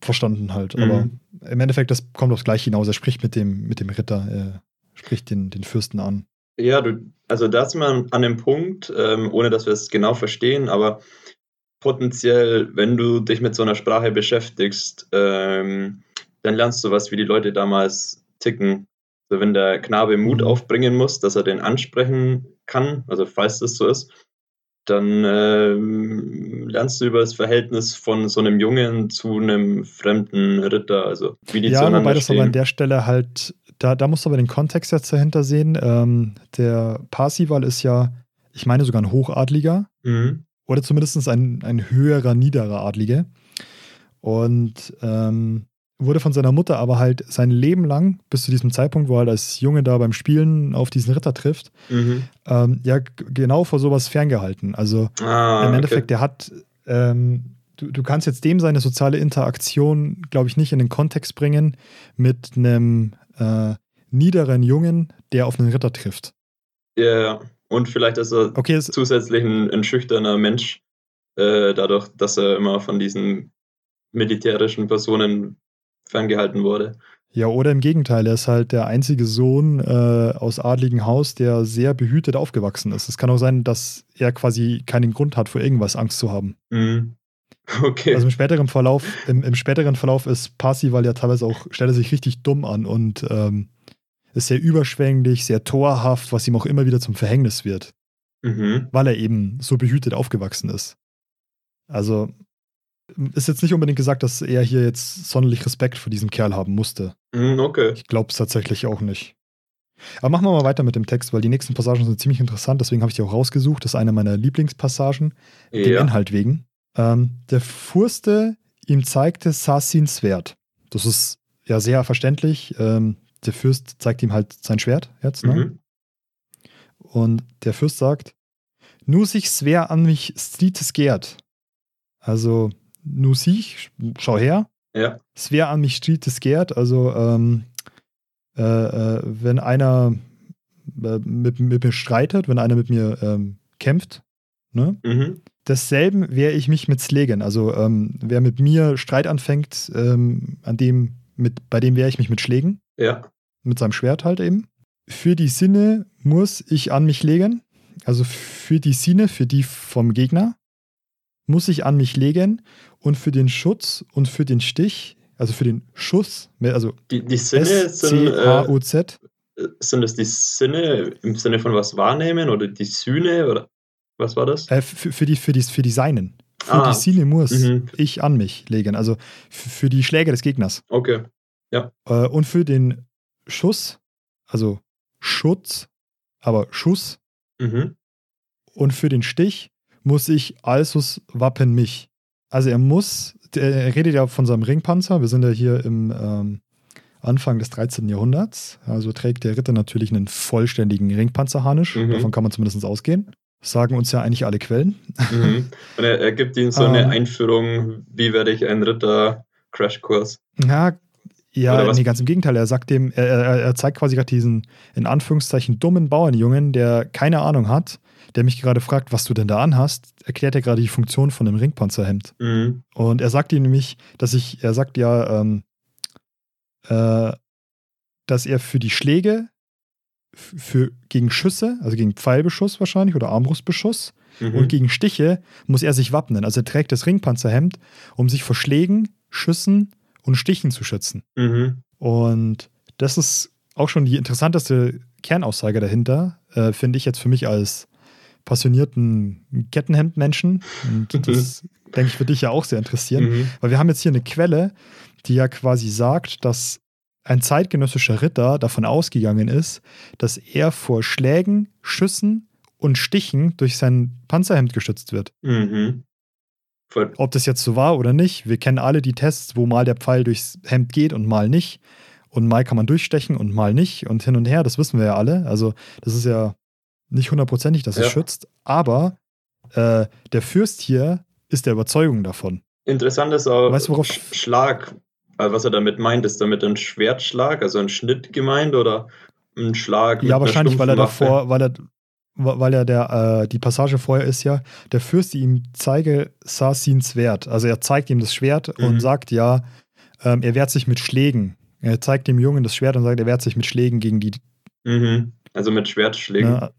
verstanden halt. Mhm. Aber im Endeffekt, das kommt aufs Gleiche hinaus. Er spricht mit dem, mit dem Ritter, er spricht den, den Fürsten an. Ja, du, also da sind wir an dem Punkt, ähm, ohne dass wir es genau verstehen, aber potenziell, wenn du dich mit so einer Sprache beschäftigst, ähm, dann lernst du was, wie die Leute damals ticken. Also wenn der Knabe Mut Mhm. aufbringen muss, dass er den ansprechen kann, also falls das so ist, dann ähm, lernst du über das Verhältnis von so einem Jungen zu einem fremden Ritter, also wie die Ja, zueinander wobei das aber an der Stelle halt, da, da musst du aber den Kontext jetzt dahinter sehen. Ähm, der Parsival ist ja, ich meine sogar ein Hochadliger Mhm. oder zumindest ein, ein höherer, niederer Adlige. Und ähm, wurde von seiner Mutter aber halt sein Leben lang, bis zu diesem Zeitpunkt, wo er halt als Junge da beim Spielen auf diesen Ritter trifft, Mhm. ähm, ja genau vor sowas ferngehalten. Also Ah, im Endeffekt, der hat, ähm, du, du kannst jetzt dem seine soziale Interaktion, glaube ich, nicht in den Kontext bringen mit einem äh, niederen Jungen, der auf einen Ritter trifft. okay. Ja, ja. Und vielleicht ist er Okay, zusätzlich ein, ein schüchterner Mensch, äh, dadurch, dass er immer von diesen militärischen Personen ferngehalten wurde. ja, oder im Gegenteil, er ist halt der einzige Sohn äh, aus adligen Haus, der sehr behütet aufgewachsen ist. Es kann auch sein, dass er quasi keinen Grund hat, vor irgendwas Angst zu haben. Mhm. Okay. Also im späteren Verlauf, im, im späteren Verlauf ist Parsival ja teilweise auch, stellt er sich richtig dumm an und ähm, ist sehr überschwänglich, sehr torhaft, was ihm auch immer wieder zum Verhängnis wird, mhm. weil er eben so behütet aufgewachsen ist. Also ist jetzt nicht unbedingt gesagt, dass er hier jetzt sonderlich Respekt vor diesem Kerl haben musste. Mhm, okay. Ich glaube es tatsächlich auch nicht. Aber machen wir mal weiter mit dem Text, weil die nächsten Passagen sind ziemlich interessant, deswegen habe ich die auch rausgesucht. Das ist eine meiner Lieblingspassagen dem Ja. Inhalt wegen. Ähm, der Furste ihm zeigte Sassins Schwert. Das ist ja sehr verständlich. Ähm, der Fürst zeigt ihm halt sein Schwert jetzt. Ne? Mhm. Und der Fürst sagt, nu sich schwer an mich strites gehrt. Also, nu sich, schau her, Ja. schwer an mich strites gehrt. Also, ähm, äh, äh, wenn einer äh, mit, mit mir streitet, wenn einer mit mir ähm, kämpft, ne? Mhm. Desselben wehre ich mich mit Slegen. Also ähm, wer mit mir Streit anfängt, ähm, an dem, mit, bei dem wehre ich mich mit Schlägen, Ja. mit seinem Schwert halt eben. für die Sinne muss ich an mich legen. Also für die Sinne, für die vom Gegner, muss ich an mich legen. Und für den Schutz und für den Stich, also für den Schuss, also die, die Sinne sind, S-C-A-U-Z. Äh, sind das die Sinne im Sinne von was wahrnehmen oder die Sühne oder was war das? Äh, für, für, die, für, die, für die Seinen. Für ah. die Sinne muss mhm. ich an mich legen. Also für die Schläge des Gegners. Okay. Ja. Äh, und für den Schuss, also Schutz, aber Schuss. Mhm. Und für den Stich muss ich Alsus wappen mich. Also er muss, er redet ja von seinem Ringpanzer. Wir sind ja hier im ähm, Anfang des 13. Jahrhunderts. Also trägt der Ritter natürlich einen vollständigen Ringpanzerharnisch. Mhm. Davon kann man zumindest ausgehen. Das sagen uns ja eigentlich alle Quellen. Mhm. Und er, er, gibt ihnen so eine ähm, Einführung, wie werde ich ein Ritter-Crashkurs. Ja, ja, nee, ganz im Gegenteil. Er sagt dem, er, er zeigt quasi gerade diesen, in Anführungszeichen, dummen Bauernjungen, der keine Ahnung hat, der mich gerade fragt, was du denn da anhast, erklärt er gerade die Funktion von einem Ringpanzerhemd. Mhm. Und er sagt ihm nämlich, dass ich, er sagt ja, ähm, äh, dass er für die Schläge, für, gegen Schüsse, also gegen Pfeilbeschuss wahrscheinlich oder Armbrustbeschuss mhm. und gegen Stiche muss er sich wappnen. Also er trägt das Ringpanzerhemd, um sich vor Schlägen, Schüssen und Stichen zu schützen. Mhm. Und das ist auch schon die interessanteste Kernaussage dahinter, äh, finde ich jetzt für mich als passionierten Kettenhemdmenschen. Und das denke ich, würde dich ja auch sehr interessieren. Mhm. Weil wir haben jetzt hier eine Quelle, die ja quasi sagt, dass ein zeitgenössischer Ritter davon ausgegangen ist, dass er vor Schlägen, Schüssen und Stichen durch sein Panzerhemd geschützt wird. Mhm. Ob das jetzt so war oder nicht, wir kennen alle die Tests, wo mal der Pfeil durchs Hemd geht und mal nicht. Und mal kann man durchstechen und mal nicht und hin und her, das wissen wir ja alle. Also, das ist ja nicht hundertprozentig, dass ja. es schützt. Aber äh, der Fürst hier ist der Überzeugung davon. Interessant ist auch weißt du, worauf Schlag. Also was er damit meint, ist damit ein Schwertschlag, also ein Schnitt gemeint oder ein Schlag? Ja, wahrscheinlich, weil er davor, weil er, weil er der, äh, die Passage vorher ist ja, der Fürst ihm zeige Sassins Schwert. Also er zeigt ihm das Schwert mhm. und sagt ja, ähm, er wehrt sich mit Schlägen. Er zeigt dem Jungen das Schwert und sagt, er wehrt sich mit Schlägen gegen die. Mhm. Also mit Schwertschlägen. Ja,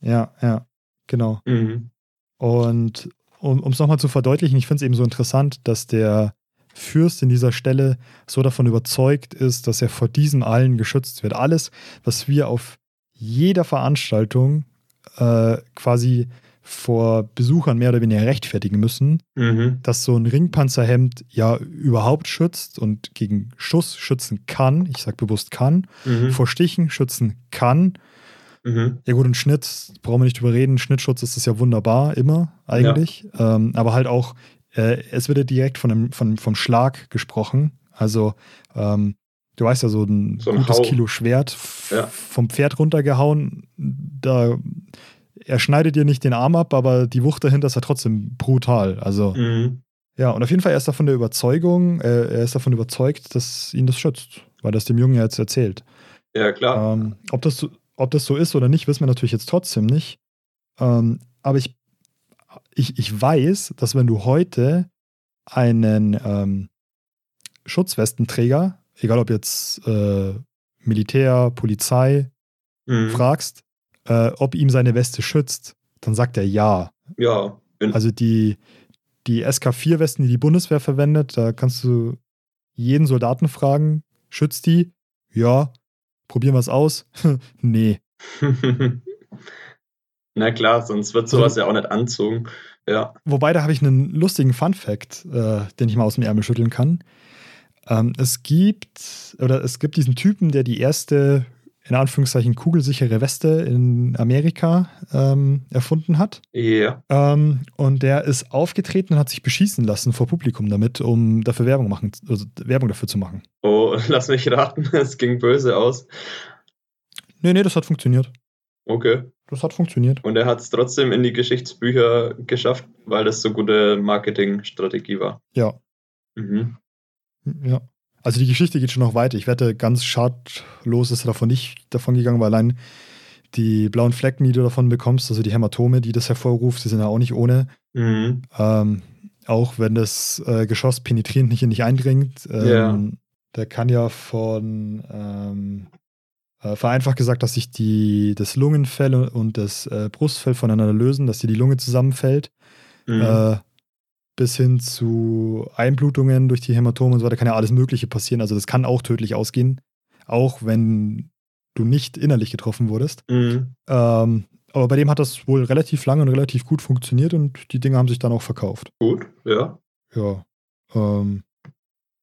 ja, ja genau. Mhm. Und um es nochmal zu verdeutlichen, ich finde es eben so interessant, dass der Fürst in dieser Stelle so davon überzeugt ist, dass er vor diesem allen geschützt wird. Alles, was wir auf jeder Veranstaltung äh, quasi vor Besuchern mehr oder weniger rechtfertigen müssen, mhm. dass so ein Ringpanzerhemd ja überhaupt schützt und gegen Schuss schützen kann, ich sage bewusst kann, mhm. vor Stichen schützen kann. Mhm. Ja gut, ein Schnitt, brauchen wir nicht drüber reden, Schnittschutz ist das ja wunderbar, immer eigentlich, ja. ähm, aber halt auch, äh, es wird ja direkt von einem, von, vom Schlag gesprochen, also ähm, du weißt ja, so ein, so ein gutes Hau. Kilo Schwert ja. vom Pferd runtergehauen, da er schneidet dir nicht den Arm ab, aber die Wucht dahinter ist ja trotzdem brutal. Also, mhm. ja, und auf jeden Fall er ist davon der Überzeugung, äh, er ist davon überzeugt, dass ihn das schützt, weil das dem Jungen ja jetzt erzählt. Ja, klar. Ähm, ob, das, ob das so ist oder nicht, wissen wir natürlich jetzt trotzdem nicht. Ähm, aber ich, ich, ich weiß, dass wenn du heute einen ähm, Schutzwestenträger, egal ob jetzt äh, Militär, Polizei, mhm. fragst, äh, ob ihm seine Weste schützt, dann sagt er ja. Ja. Also die, die SK4-Westen, die die Bundeswehr verwendet, da kannst du jeden Soldaten fragen, schützt die? Ja. Probieren wir es aus? nee. Na klar, sonst wird sowas so, ja auch nicht anzogen. Ja. Wobei, da habe ich einen lustigen Fun-Fact, äh, den ich mal aus dem Ärmel schütteln kann. Ähm, es gibt, oder es gibt diesen Typen, der die erste in Anführungszeichen kugelsichere Weste in Amerika ähm, erfunden hat. Ja. Ähm, und der ist aufgetreten und hat sich beschießen lassen vor Publikum damit, um dafür Werbung machen, also Werbung dafür zu machen. Oh, lass mich raten, es ging böse aus. Nee, nee, das hat funktioniert. Okay. Das hat funktioniert. Und er hat es trotzdem in die Geschichtsbücher geschafft, weil das so gute Marketingstrategie war. Ja. Mhm. Ja. Also die Geschichte geht schon noch weiter. Ich wette, ganz schadlos ist er davon nicht davon gegangen, weil allein die blauen Flecken, die du davon bekommst, also die Hämatome, die das hervorruft, die sind ja auch nicht ohne. Mhm. Ähm, auch wenn das äh, Geschoss penetrierend nicht in dich eindringt. Ähm, ja. Der kann ja von ähm, Äh, vereinfacht gesagt, dass sich die, das Lungenfell und das äh, Brustfell voneinander lösen, dass dir die Lunge zusammenfällt. Mhm. Bis hin zu Einblutungen durch die Hämatome und so weiter kann ja alles Mögliche passieren. Also das kann auch tödlich ausgehen, auch wenn du nicht innerlich getroffen wurdest. Mhm. Ähm, aber bei dem hat das wohl relativ lange und relativ gut funktioniert und die Dinge haben sich dann auch verkauft. Gut, ja. Ja. Ähm,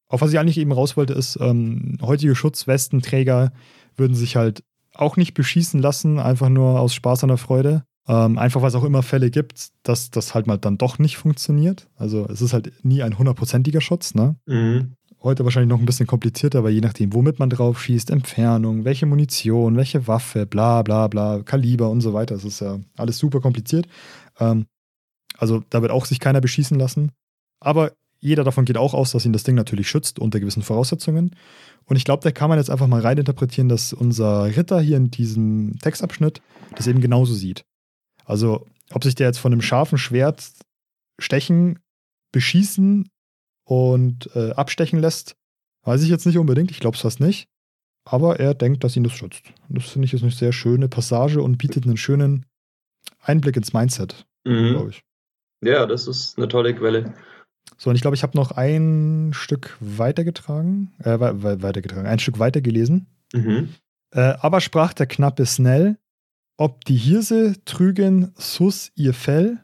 auf was ich eigentlich eben raus wollte, ist, ähm, heutige Schutzwestenträger würden sich halt auch nicht beschießen lassen, einfach nur aus Spaß an der Freude. Ähm, einfach weil es auch immer Fälle gibt, dass das halt mal dann doch nicht funktioniert. Also es ist halt nie ein hundertprozentiger Schutz, ne? Mhm. Heute wahrscheinlich noch ein bisschen komplizierter, weil je nachdem, womit man drauf schießt, Entfernung, welche Munition, welche Waffe, bla bla bla, Kaliber und so weiter. Das ist ja alles super kompliziert. Ähm, also da wird auch sich keiner beschießen lassen. Aber jeder davon geht auch aus, dass ihn das Ding natürlich schützt unter gewissen Voraussetzungen. Und ich glaube, da kann man jetzt einfach mal reininterpretieren, dass unser Ritter hier in diesem Textabschnitt das eben genauso sieht. Also, ob sich der jetzt von einem scharfen Schwert stechen, beschießen und äh, abstechen lässt, weiß ich jetzt nicht unbedingt. Ich glaube es fast nicht. Aber er denkt, dass ihn das schützt. Das finde ich ist eine sehr schöne Passage und bietet einen schönen Einblick ins Mindset, mhm. glaube ich. Ja, das ist eine tolle Quelle. So, und ich glaube, ich habe noch ein Stück weitergetragen, äh, weitergetragen, ein Stück weitergelesen. Mhm. Äh, aber sprach der knappe Snell, ob die Hirse trügen sus ihr Fell,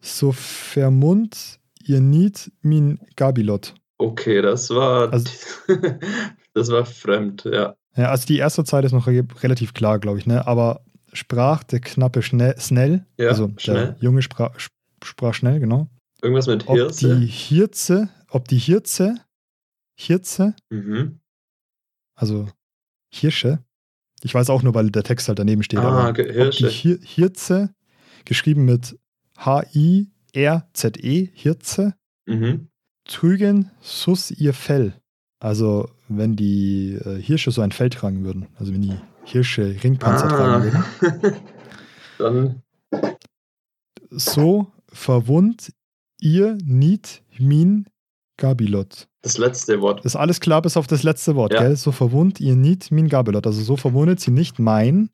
so vermund ihr Niet min Gabilot. Okay, das war also, das war fremd, ja. Ja, also die erste Zeit ist noch re relativ klar, glaube ich, ne? Aber sprach der knappe schnell, Snell, ja, also schnell. der Junge sprach, sprach schnell, genau. Irgendwas mit Hirse? Ob die Hirze, ob die Hirze, Hirze, mhm. also Hirsche, ich weiß auch nur, weil der Text halt daneben steht. Ah, Hirsche. Hir Hirze, geschrieben mit H-I-R-Z-E, Hirze, mhm. trügen sus ihr Fell. Also, wenn die äh, Hirsche so ein Fell tragen würden. Also, wenn die Hirsche Ringpanzer ah. tragen würden. Dann. So verwund ihr niet min Gabilot. Das letzte Wort. Ist alles klar bis auf das letzte Wort, ja. gell? So verwund ihr nicht min Gabilot. Also so verwundet sie nicht mein.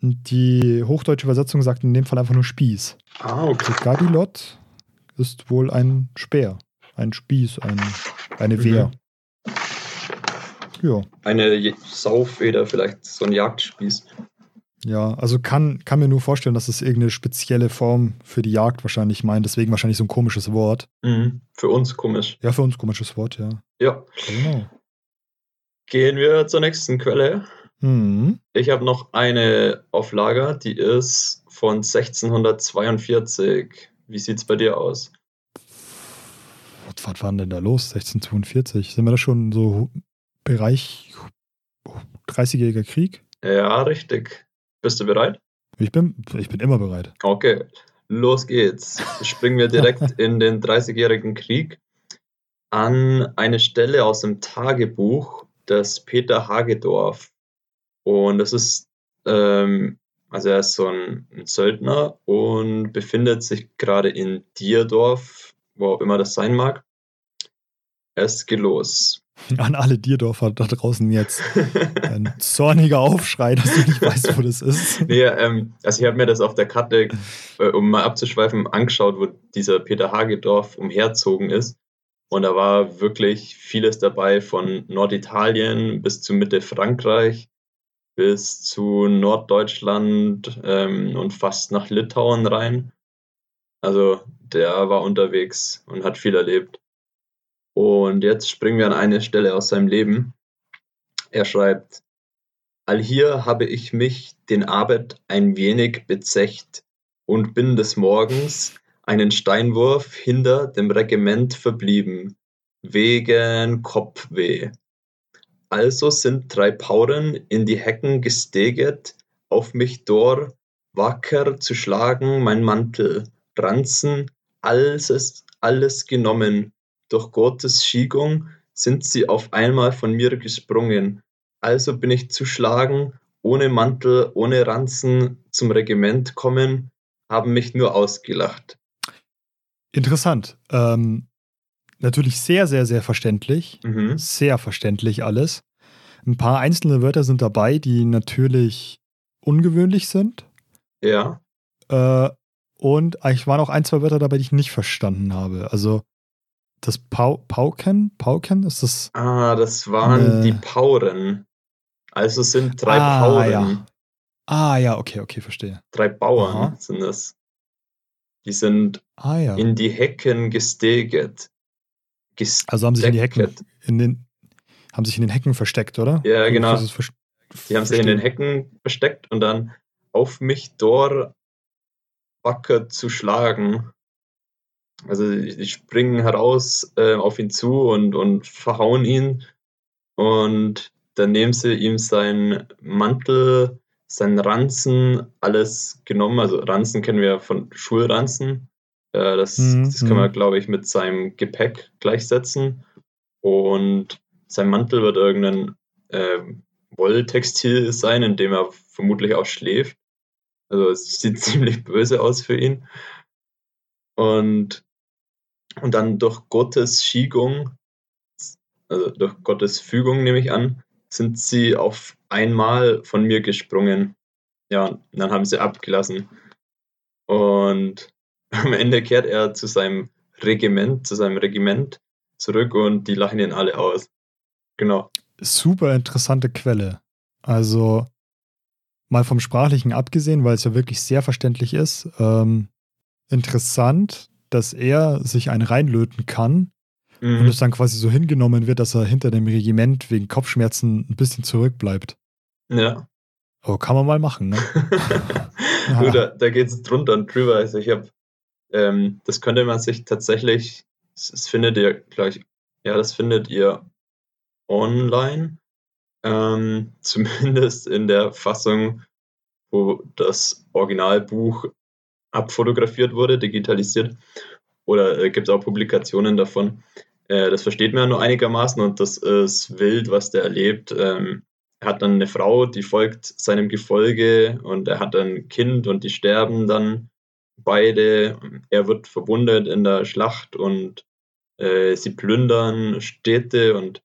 Die hochdeutsche Übersetzung sagt in dem Fall einfach nur Spieß. Ah, okay. Also Gabilot ist wohl ein Speer, ein Spieß, ein, eine mhm. Wehr. Mhm. Ja. Eine Saufeder, vielleicht so ein Jagdspieß. Ja, also kann, kann mir nur vorstellen, dass es irgendeine spezielle Form für die Jagd wahrscheinlich meint, deswegen wahrscheinlich so ein komisches Wort. Mhm. Für uns komisch. Ja, für uns komisches Wort, ja. Ja. Genau. Gehen wir zur nächsten Quelle. Mhm. Ich habe noch eine auf Lager, die ist von 1642. Wie sieht es bei dir aus? Was, was war denn da los? 1642? Sind wir da schon so Bereich 30-jähriger Krieg? Ja, richtig. Bist du bereit? Ich bin, ich bin immer bereit. Okay, los geht's. Springen wir direkt in den 30-jährigen Krieg an eine Stelle aus dem Tagebuch des Peter Hagedorf. Und das ist, ähm, also er ist so ein, ein Söldner und befindet sich gerade in Dierdorf, wo auch immer das sein mag. Es geht los. An alle Dierdorfer da draußen jetzt ein zorniger Aufschrei, dass du nicht weißt, wo das ist. Nee, ähm, also ich habe mir das auf der Karte, äh, um mal abzuschweifen, angeschaut, wo dieser Peter Hagedorf umherzogen ist. Und da war wirklich vieles dabei, von Norditalien bis zu Mitte Frankreich, bis zu Norddeutschland ähm, und fast nach Litauen rein. Also der war unterwegs und hat viel erlebt. Und jetzt springen wir an eine Stelle aus seinem Leben. Er schreibt, Allhier habe ich mich den Abend ein wenig bezecht und bin des Morgens einen Steinwurf hinter dem Regiment verblieben, wegen Kopfweh. Also sind drei Pauren in die Hecken gesteget, auf mich dor, wacker zu schlagen mein Mantel, Ranzen, alles, alles genommen, durch Gottes Schickung sind sie auf einmal von mir gesprungen. Also bin ich zu schlagen, ohne Mantel, ohne Ranzen zum Regiment kommen, haben mich nur ausgelacht. Interessant. Ähm, natürlich sehr, sehr, sehr verständlich. Mhm. Sehr verständlich alles. ein paar einzelne Wörter sind dabei, die natürlich ungewöhnlich sind. Ja. Äh, und eigentlich waren auch ein, zwei Wörter dabei, die ich nicht verstanden habe. Also das Pau Pauken, Pauken ist das. Ah, das waren Äh. die Pauren. Also sind drei Ah, Pauren. ja. Ah ja, okay, okay, verstehe. Drei Bauern Aha. sind das. Die sind Ah ja. in die Hecken gesteget. also haben sich in die Hecken, in den, haben sich in den Hecken versteckt, oder? Ja, genau. Die haben sich in den. Hecken versteckt und dann auf mich dort wacker zu schlagen. Also die springen heraus äh, auf ihn zu und, und verhauen ihn. Und dann nehmen sie ihm seinen Mantel, seinen Ranzen, alles genommen. Also Ranzen kennen wir ja von Schulranzen. Äh, das, Mhm, das kann man, mhm. glaube ich, mit seinem Gepäck gleichsetzen. Und sein Mantel wird irgendein ähm, Wolltextil sein, in dem er vermutlich auch schläft. Also es sieht ziemlich böse aus für ihn. Und, und dann durch Gottes Schickung, also durch Gottes Fügung nehme ich an, sind sie auf einmal von mir gesprungen. Ja, und dann haben sie abgelassen. Und am Ende kehrt er zu seinem Regiment, zu seinem Regiment zurück und die lachen ihn alle aus. Genau. Super interessante Quelle. Also mal vom Sprachlichen abgesehen, weil es ja wirklich sehr verständlich ist. Ähm, interessant, dass er sich einen reinlöten kann und Mhm. es dann quasi so hingenommen wird, dass er hinter dem Regiment wegen Kopfschmerzen ein bisschen zurückbleibt. Ja. Oh, kann man mal machen, ne? du, da, da geht es drunter und drüber. Also ich habe, ähm, das könnte man sich tatsächlich, das, das findet ihr gleich, ja, das findet ihr online, ähm, zumindest in der Fassung, wo das Originalbuch abfotografiert wurde, digitalisiert. Oder äh, gibt es auch Publikationen davon. Äh, das versteht man ja nur einigermaßen und das ist wild, was der erlebt. Ähm, er hat dann eine Frau, die folgt seinem Gefolge und er hat ein Kind und die sterben dann beide. Er wird verwundet in der Schlacht und äh, sie plündern Städte und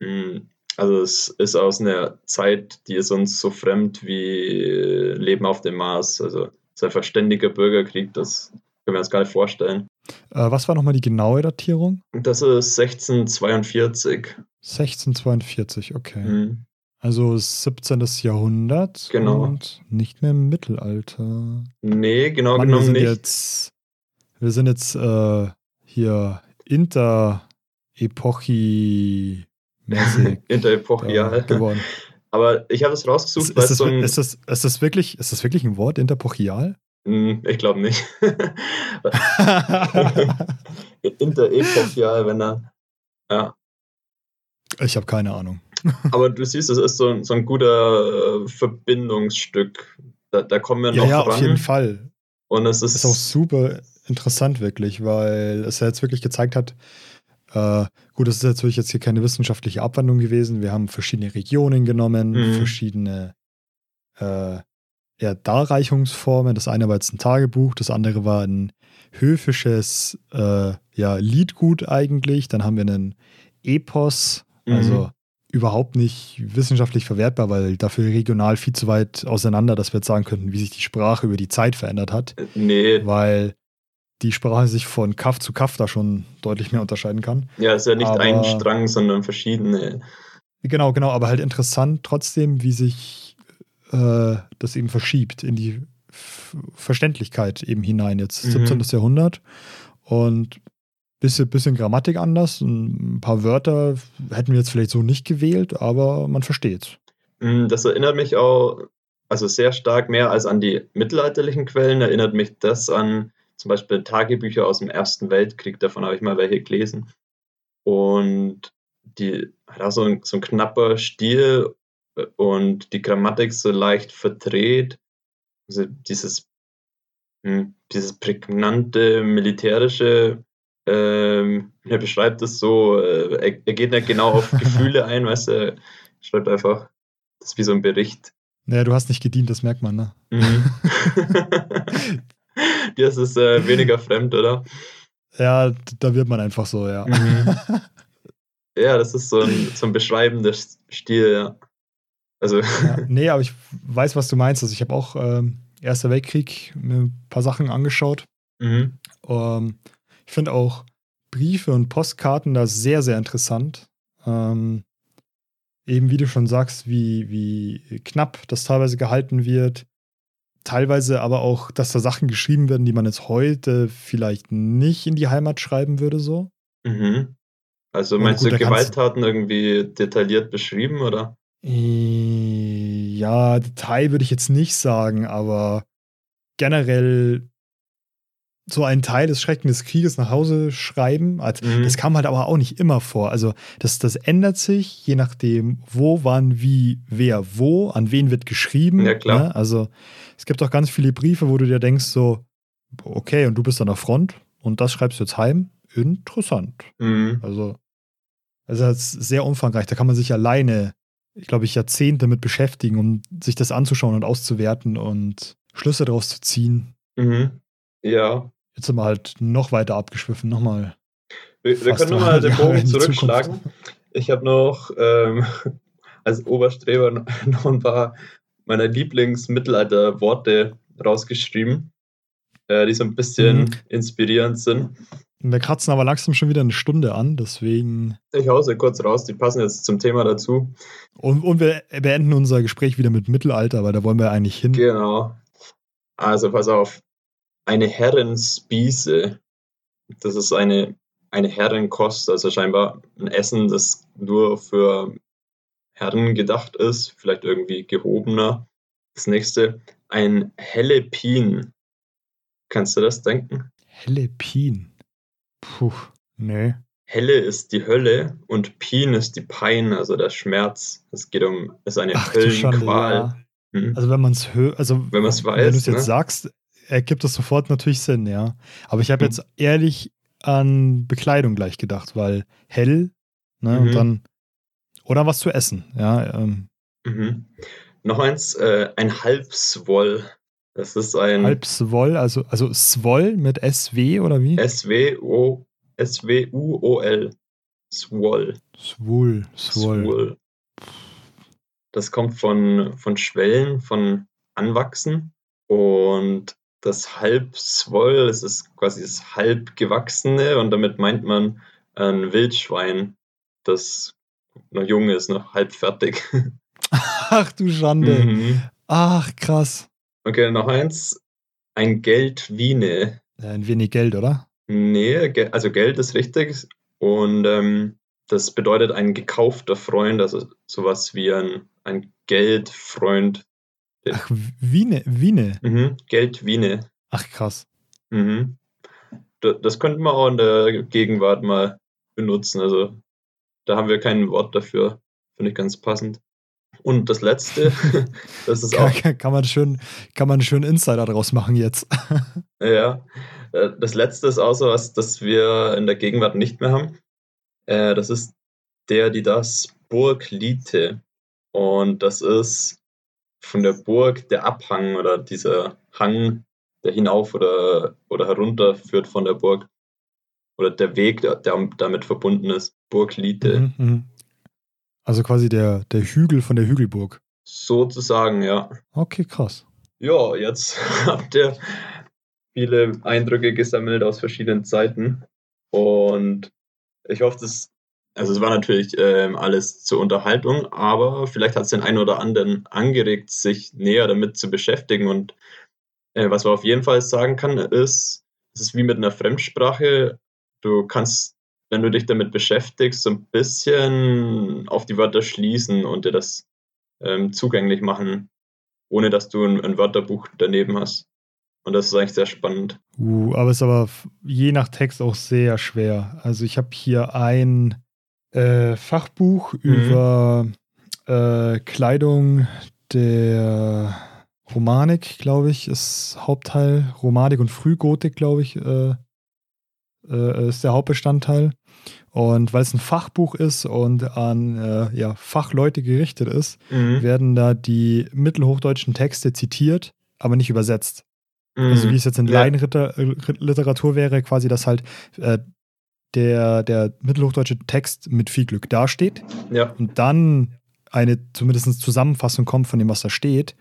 mh, also es ist aus einer Zeit, die ist uns so fremd wie Leben auf dem Mars. Also es ist einfach ständiger Bürgerkrieg, das können wir uns gar nicht vorstellen. Äh, was war nochmal die genaue Datierung? Das ist 1642. 1642, okay. Mhm. Also 17. Jahrhundert Genau. und nicht mehr im Mittelalter. Nee, genau Mann, wir genommen sind nicht. jetzt, wir sind jetzt äh, hier interepochi-mäßig Interepochial. geworden. Aber ich habe es Ist, rausgesucht, ist, weil das, es so ein. ist, das, ist, das wirklich, ist das wirklich ein Wort, interpochial? Hm, ich glaube nicht. Interepochial, wenn er. Ja. ich habe keine Ahnung. Aber du siehst, es ist so, ein- so ein guter äh, Verbindungsstück. Da, da kommen wir Ja, noch ja, ran. auf jeden Fall. Und es ist. Ist auch super interessant, wirklich, weil es ja jetzt wirklich gezeigt hat, äh, gut, das ist wirklich jetzt hier keine wissenschaftliche Abwandlung gewesen. Wir haben verschiedene Regionen genommen, Mhm. verschiedene äh, ja, Darreichungsformen. Das eine war jetzt ein Tagebuch, das andere war ein höfisches äh, ja, Liedgut eigentlich. Dann haben wir einen Epos, Mhm. also überhaupt nicht wissenschaftlich verwertbar, weil dafür regional viel zu weit auseinander, dass wir jetzt sagen könnten, wie sich die Sprache über die Zeit verändert hat nee, weil die Sprache sich von Kaff zu Kaff da schon deutlich mehr unterscheiden kann. ja, ist ja nicht aber- ein Strang, sondern verschiedene. Genau, genau, aber halt interessant trotzdem, wie sich äh, das eben verschiebt in die F Verständlichkeit eben hinein. Jetzt Mhm. 17. Jahrhundert und bisschen, bisschen Grammatik anders. Ein paar Wörter hätten wir jetzt vielleicht so nicht gewählt, aber man versteht's. Mm, Das erinnert mich auch, also sehr stark mehr als an die mittelalterlichen Quellen, erinnert mich das an zum Beispiel Tagebücher aus dem Ersten Weltkrieg, davon habe ich mal welche gelesen. Und die hat auch so ein, so ein knapper Stil äh, und die Grammatik so leicht verdreht. Also dieses, hm, dieses prägnante, militärische, ähm, er beschreibt es so, äh, er, er geht nicht genau auf Gefühle ein, weißt du, er schreibt einfach, das ist wie so ein Bericht. Naja, du hast nicht gedient, das merkt man, ne? Mhm. Dir ist es äh, weniger fremd, oder? Ja, da wird man einfach so, ja. Mhm. Ja, das ist so ein, so ein beschreibender Stil, ja. Also. Ja, nee, aber ich weiß, was du meinst. Also ich habe auch ähm, Erster Weltkrieg mir ein paar Sachen angeschaut. Mhm. Ähm, ich finde auch Briefe und Postkarten da sehr, sehr interessant. Ähm, eben wie du schon sagst, wie, wie knapp das teilweise gehalten wird. Teilweise aber auch, dass da Sachen geschrieben werden, die man jetzt heute vielleicht nicht in die Heimat schreiben würde, so. Mhm. Also meinst gut, du Gewalttaten irgendwie detailliert beschrieben, oder? Äh, ja, Detail würde ich jetzt nicht sagen, aber generell so einen Teil des Schrecken des Krieges nach Hause schreiben. Also, mhm. Das kam halt aber auch nicht immer vor. Also das, das ändert sich, je nachdem, wo, wann, wie, wer, wo, an wen wird geschrieben. Ja, klar. Ne? Also es gibt auch ganz viele Briefe, wo du dir denkst, so, okay, und du bist an der Front und das schreibst du jetzt heim. Interessant. Mhm. Also, also das ist sehr umfangreich. Da kann man sich alleine ich glaube ich, Jahrzehnte damit beschäftigen, um sich das anzuschauen und auszuwerten und Schlüsse daraus zu ziehen. Mhm. Ja. Jetzt sind wir halt noch weiter abgeschwiffen, nochmal. Wir, wir können nochmal den Bogen zurückschlagen. Ich habe noch ähm, als Oberstreber noch ein paar meiner Lieblingsmittelalter-Worte rausgeschrieben, äh, die so ein bisschen mhm. inspirierend sind. Wir kratzen aber langsam schon wieder eine Stunde an, deswegen. Ich hause kurz raus, die passen jetzt zum Thema dazu. Und, und wir beenden unser Gespräch wieder mit Mittelalter, weil da wollen wir eigentlich hin. Genau. Also pass auf. Eine Herrenspieße. Das ist eine, eine Herrenkost, also scheinbar ein Essen, das nur für Herren gedacht ist, vielleicht irgendwie gehobener. Das nächste, ein Hellepin. Kannst du das denken? Hellepin. Puh, nee. Helle ist die Hölle und Pin ist die Pein, also der Schmerz. Es geht um, es ist eine Ach, Höllenqual. Ja. Hm? Also wenn man es hört, also wenn man es weiß, wenn du es jetzt ne? sagst, ergibt das sofort natürlich Sinn, ja. Aber ich habe hm. jetzt ehrlich an Bekleidung gleich gedacht, weil hell, ne, mhm. und dann oder was zu essen, ja. Ähm. Mhm. Noch eins, äh, ein Halbswoll. Das ist ein. Halbswoll, also, also Swoll mit SW oder wie? S-W-O, S-W-U-O-L. Swoll. Swoll. Swoll. Das kommt von, von Schwellen, von Anwachsen. Und das Halbswoll, das ist quasi das Halbgewachsene und damit meint man ein Wildschwein, das noch jung ist, noch halb fertig. Ach du Schande. Mhm. Ach, krass. Okay, noch eins. Ein Geldwiene. Ein wenig Geld, oder? Nee, also Geld ist richtig. Und ähm, das bedeutet ein gekaufter Freund, also sowas wie ein, ein Geldfreund. Ach, Wiene, Wiene. Mhm, Geldwiene. Ach, krass. Mhm. Das könnte man auch in der Gegenwart mal benutzen. Also da haben wir kein Wort dafür. Finde ich ganz passend. Und das letzte, das ist auch. Kann, kann, man schön, kann man einen schönen Insider draus machen jetzt. ja. Äh, das letzte ist auch so was, das wir in der Gegenwart nicht mehr haben. Äh, das ist der, die das Burglite. Und das ist von der Burg der Abhang oder dieser Hang, der hinauf oder, oder herunter führt von der Burg. Oder der Weg, der, der damit verbunden ist. Burglite. Mhm, mhm. Also quasi der, der Hügel von der Hügelburg. Sozusagen, ja. Okay, krass. Ja, jetzt habt ihr viele Eindrücke gesammelt aus verschiedenen Zeiten. Und ich hoffe, das, also es war natürlich äh, alles zur Unterhaltung, aber vielleicht hat es den einen oder anderen angeregt, sich näher damit zu beschäftigen. Und äh, was man auf jeden Fall sagen kann, ist, es ist wie mit einer Fremdsprache. Du kannst wenn du dich damit beschäftigst, so ein bisschen auf die Wörter schließen und dir das ähm, zugänglich machen, ohne dass du ein, ein, Wörterbuch daneben hast. Und das ist eigentlich sehr spannend. Uh, aber es ist aber je nach Text auch sehr schwer. Also ich habe hier ein äh, Fachbuch mhm. über äh, Kleidung der Romanik, glaube ich, ist Hauptteil. Romanik und Frühgotik, glaube ich, äh, äh, ist der Hauptbestandteil. Und weil es ein Fachbuch ist und an äh, ja, Fachleute gerichtet ist, mhm. werden da die mittelhochdeutschen Texte zitiert, aber nicht übersetzt. Mhm. Also wie es jetzt in ja. Laienliteratur wäre, quasi, dass halt äh, der, der mittelhochdeutsche Text mit viel Glück dasteht Ja. und dann eine zumindest Zusammenfassung kommt von dem, was da steht,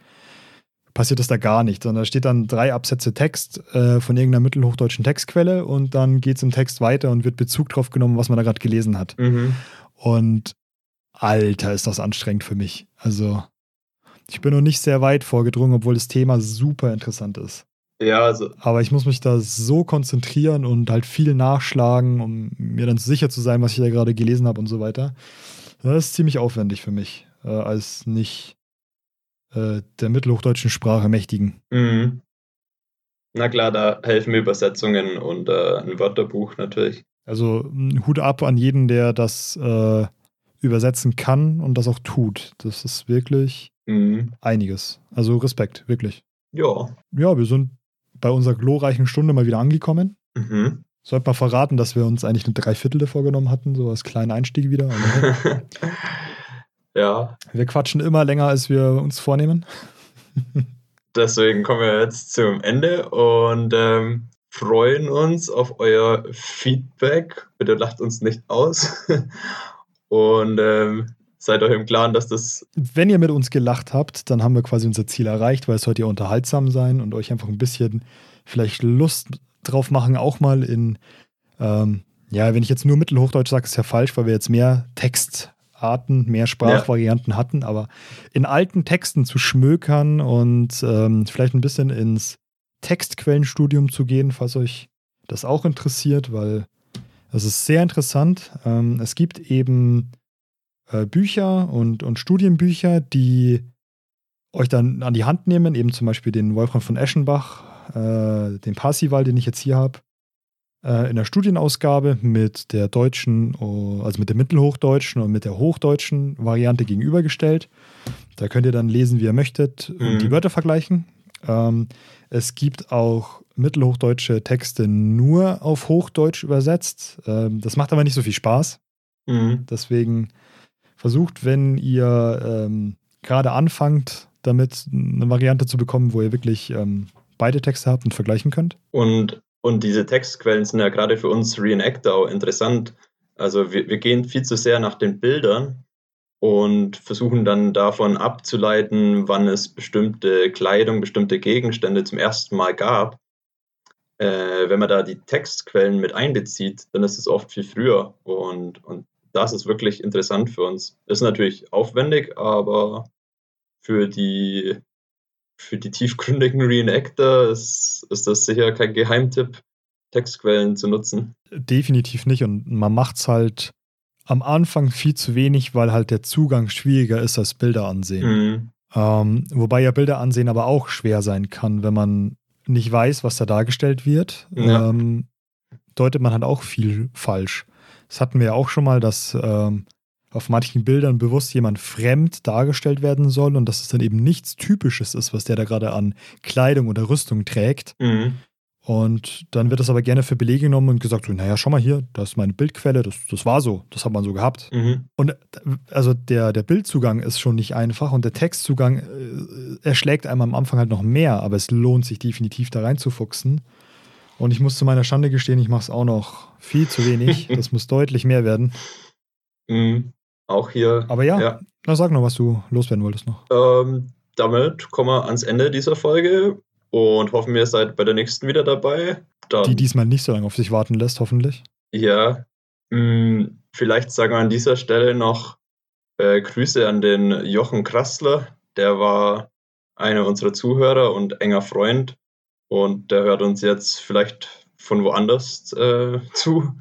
passiert das da gar nicht. Sondern da steht dann drei Absätze Text äh, von irgendeiner mittelhochdeutschen Textquelle und dann geht es im Text weiter und wird Bezug drauf genommen, was man da gerade gelesen hat. Mhm. Und Alter, ist das anstrengend für mich. Also, ich bin noch nicht sehr weit vorgedrungen, obwohl das Thema super interessant ist. Ja, also Aber ich muss mich da so konzentrieren und halt viel nachschlagen, um mir dann sicher zu sein, was ich da gerade gelesen habe und so weiter. Das ist ziemlich aufwendig für mich, äh, als nicht äh, der mittelhochdeutschen Sprache mächtigen. Mhm. Na klar, da helfen Übersetzungen und äh, ein Wörterbuch natürlich. Also m, Hut ab an jeden, der das äh, übersetzen kann und das auch tut. Das ist wirklich Mhm. einiges. Also Respekt, wirklich. Ja. Ja, wir sind bei unserer glorreichen Stunde mal wieder angekommen. Mhm. Sollte mal verraten, dass wir uns eigentlich eine Dreiviertel vorgenommen hatten, so als kleinen Einstieg wieder. Ja, wir quatschen immer länger, als wir uns vornehmen. deswegen kommen wir jetzt zum Ende und ähm, freuen uns auf euer Feedback. Bitte lacht uns nicht aus. und ähm, seid euch im Klaren, dass das Wenn ihr mit uns gelacht habt, dann haben wir quasi unser Ziel erreicht, weil es sollte ja unterhaltsam sein und euch einfach ein bisschen vielleicht Lust drauf machen, auch mal in, ähm, ja, wenn ich jetzt nur Mittelhochdeutsch sage, ist ja falsch, weil wir jetzt mehr Textarten, mehr Sprachvarianten hatten, aber in alten Texten zu schmökern und ähm, vielleicht ein bisschen ins Textquellenstudium zu gehen, falls euch das auch interessiert, weil das ist sehr interessant. Ähm, es gibt eben äh, Bücher und, und Studienbücher, die euch dann an die Hand nehmen, eben zum Beispiel den Wolfram von Eschenbach, äh, den Parsival, den ich jetzt hier habe, äh, in der Studienausgabe mit der deutschen, oh, also mit der mittelhochdeutschen und mit der hochdeutschen Variante gegenübergestellt. Da könnt ihr dann lesen, wie ihr möchtet und Mhm. die Wörter vergleichen. Ähm, es gibt auch mittelhochdeutsche Texte nur auf Hochdeutsch übersetzt. Ähm, das macht aber nicht so viel Spaß. Mhm. Deswegen versucht, wenn ihr ähm, gerade anfangt, damit eine Variante zu bekommen, wo ihr wirklich ähm, beide Texte habt und vergleichen könnt. Und, und diese Textquellen sind ja gerade für uns Reenactor auch interessant. Also wir, wir gehen viel zu sehr nach den Bildern und versuchen dann davon abzuleiten, wann es bestimmte Kleidung, bestimmte Gegenstände zum ersten Mal gab. Äh, wenn man da die Textquellen mit einbezieht, dann ist es oft viel früher und, und das ist wirklich interessant für uns. Ist natürlich aufwendig, aber für die, für die tiefgründigen Reenactor ist, ist das sicher kein Geheimtipp, Textquellen zu nutzen. Definitiv nicht. Und man macht es halt am Anfang viel zu wenig, weil halt der Zugang schwieriger ist als Bilder ansehen. Mhm. Ähm, wobei ja Bilder ansehen aber auch schwer sein kann, wenn man nicht weiß, was da dargestellt wird. Ja. Ähm, deutet man halt auch viel falsch. Das hatten wir ja auch schon mal, dass ähm, auf manchen Bildern bewusst jemand fremd dargestellt werden soll und dass es dann eben nichts Typisches ist, was der da gerade an Kleidung oder Rüstung trägt. Mhm. Und dann wird das aber gerne für Belege genommen und gesagt, so, naja, schau mal hier, das ist meine Bildquelle, das, das war so, das hat man so gehabt. Mhm. Und äh, also der, der Bildzugang ist schon nicht einfach und der Textzugang äh, erschlägt einem am Anfang halt noch mehr, aber es lohnt sich definitiv da reinzufuchsen. Und ich muss zu meiner Schande gestehen, ich mache es auch noch viel zu wenig. Das muss deutlich mehr werden. Mhm. Auch hier. Aber ja, Ja. na, sag noch, was du loswerden wolltest noch. Ähm, damit kommen wir ans Ende dieser Folge und hoffen, ihr seid bei der nächsten wieder dabei. Dann, Die diesmal nicht so lange auf sich warten lässt, hoffentlich. ja, mh, vielleicht sagen wir an dieser Stelle noch äh, Grüße an den Jochen Krassler. Der war einer unserer Zuhörer und enger Freund und der hört uns jetzt vielleicht von woanders äh, zu.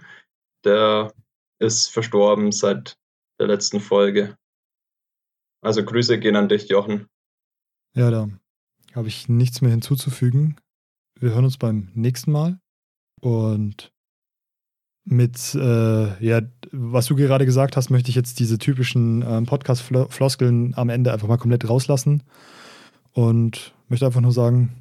Der ist verstorben seit der letzten Folge. Also Grüße gehen an dich, Jochen. Ja, da habe ich nichts mehr hinzuzufügen. Wir hören uns beim nächsten Mal. Und mit, äh, ja, was du gerade gesagt hast, möchte ich jetzt diese typischen ähm, Podcast-Floskeln am Ende einfach mal komplett rauslassen. Und möchte einfach nur sagen,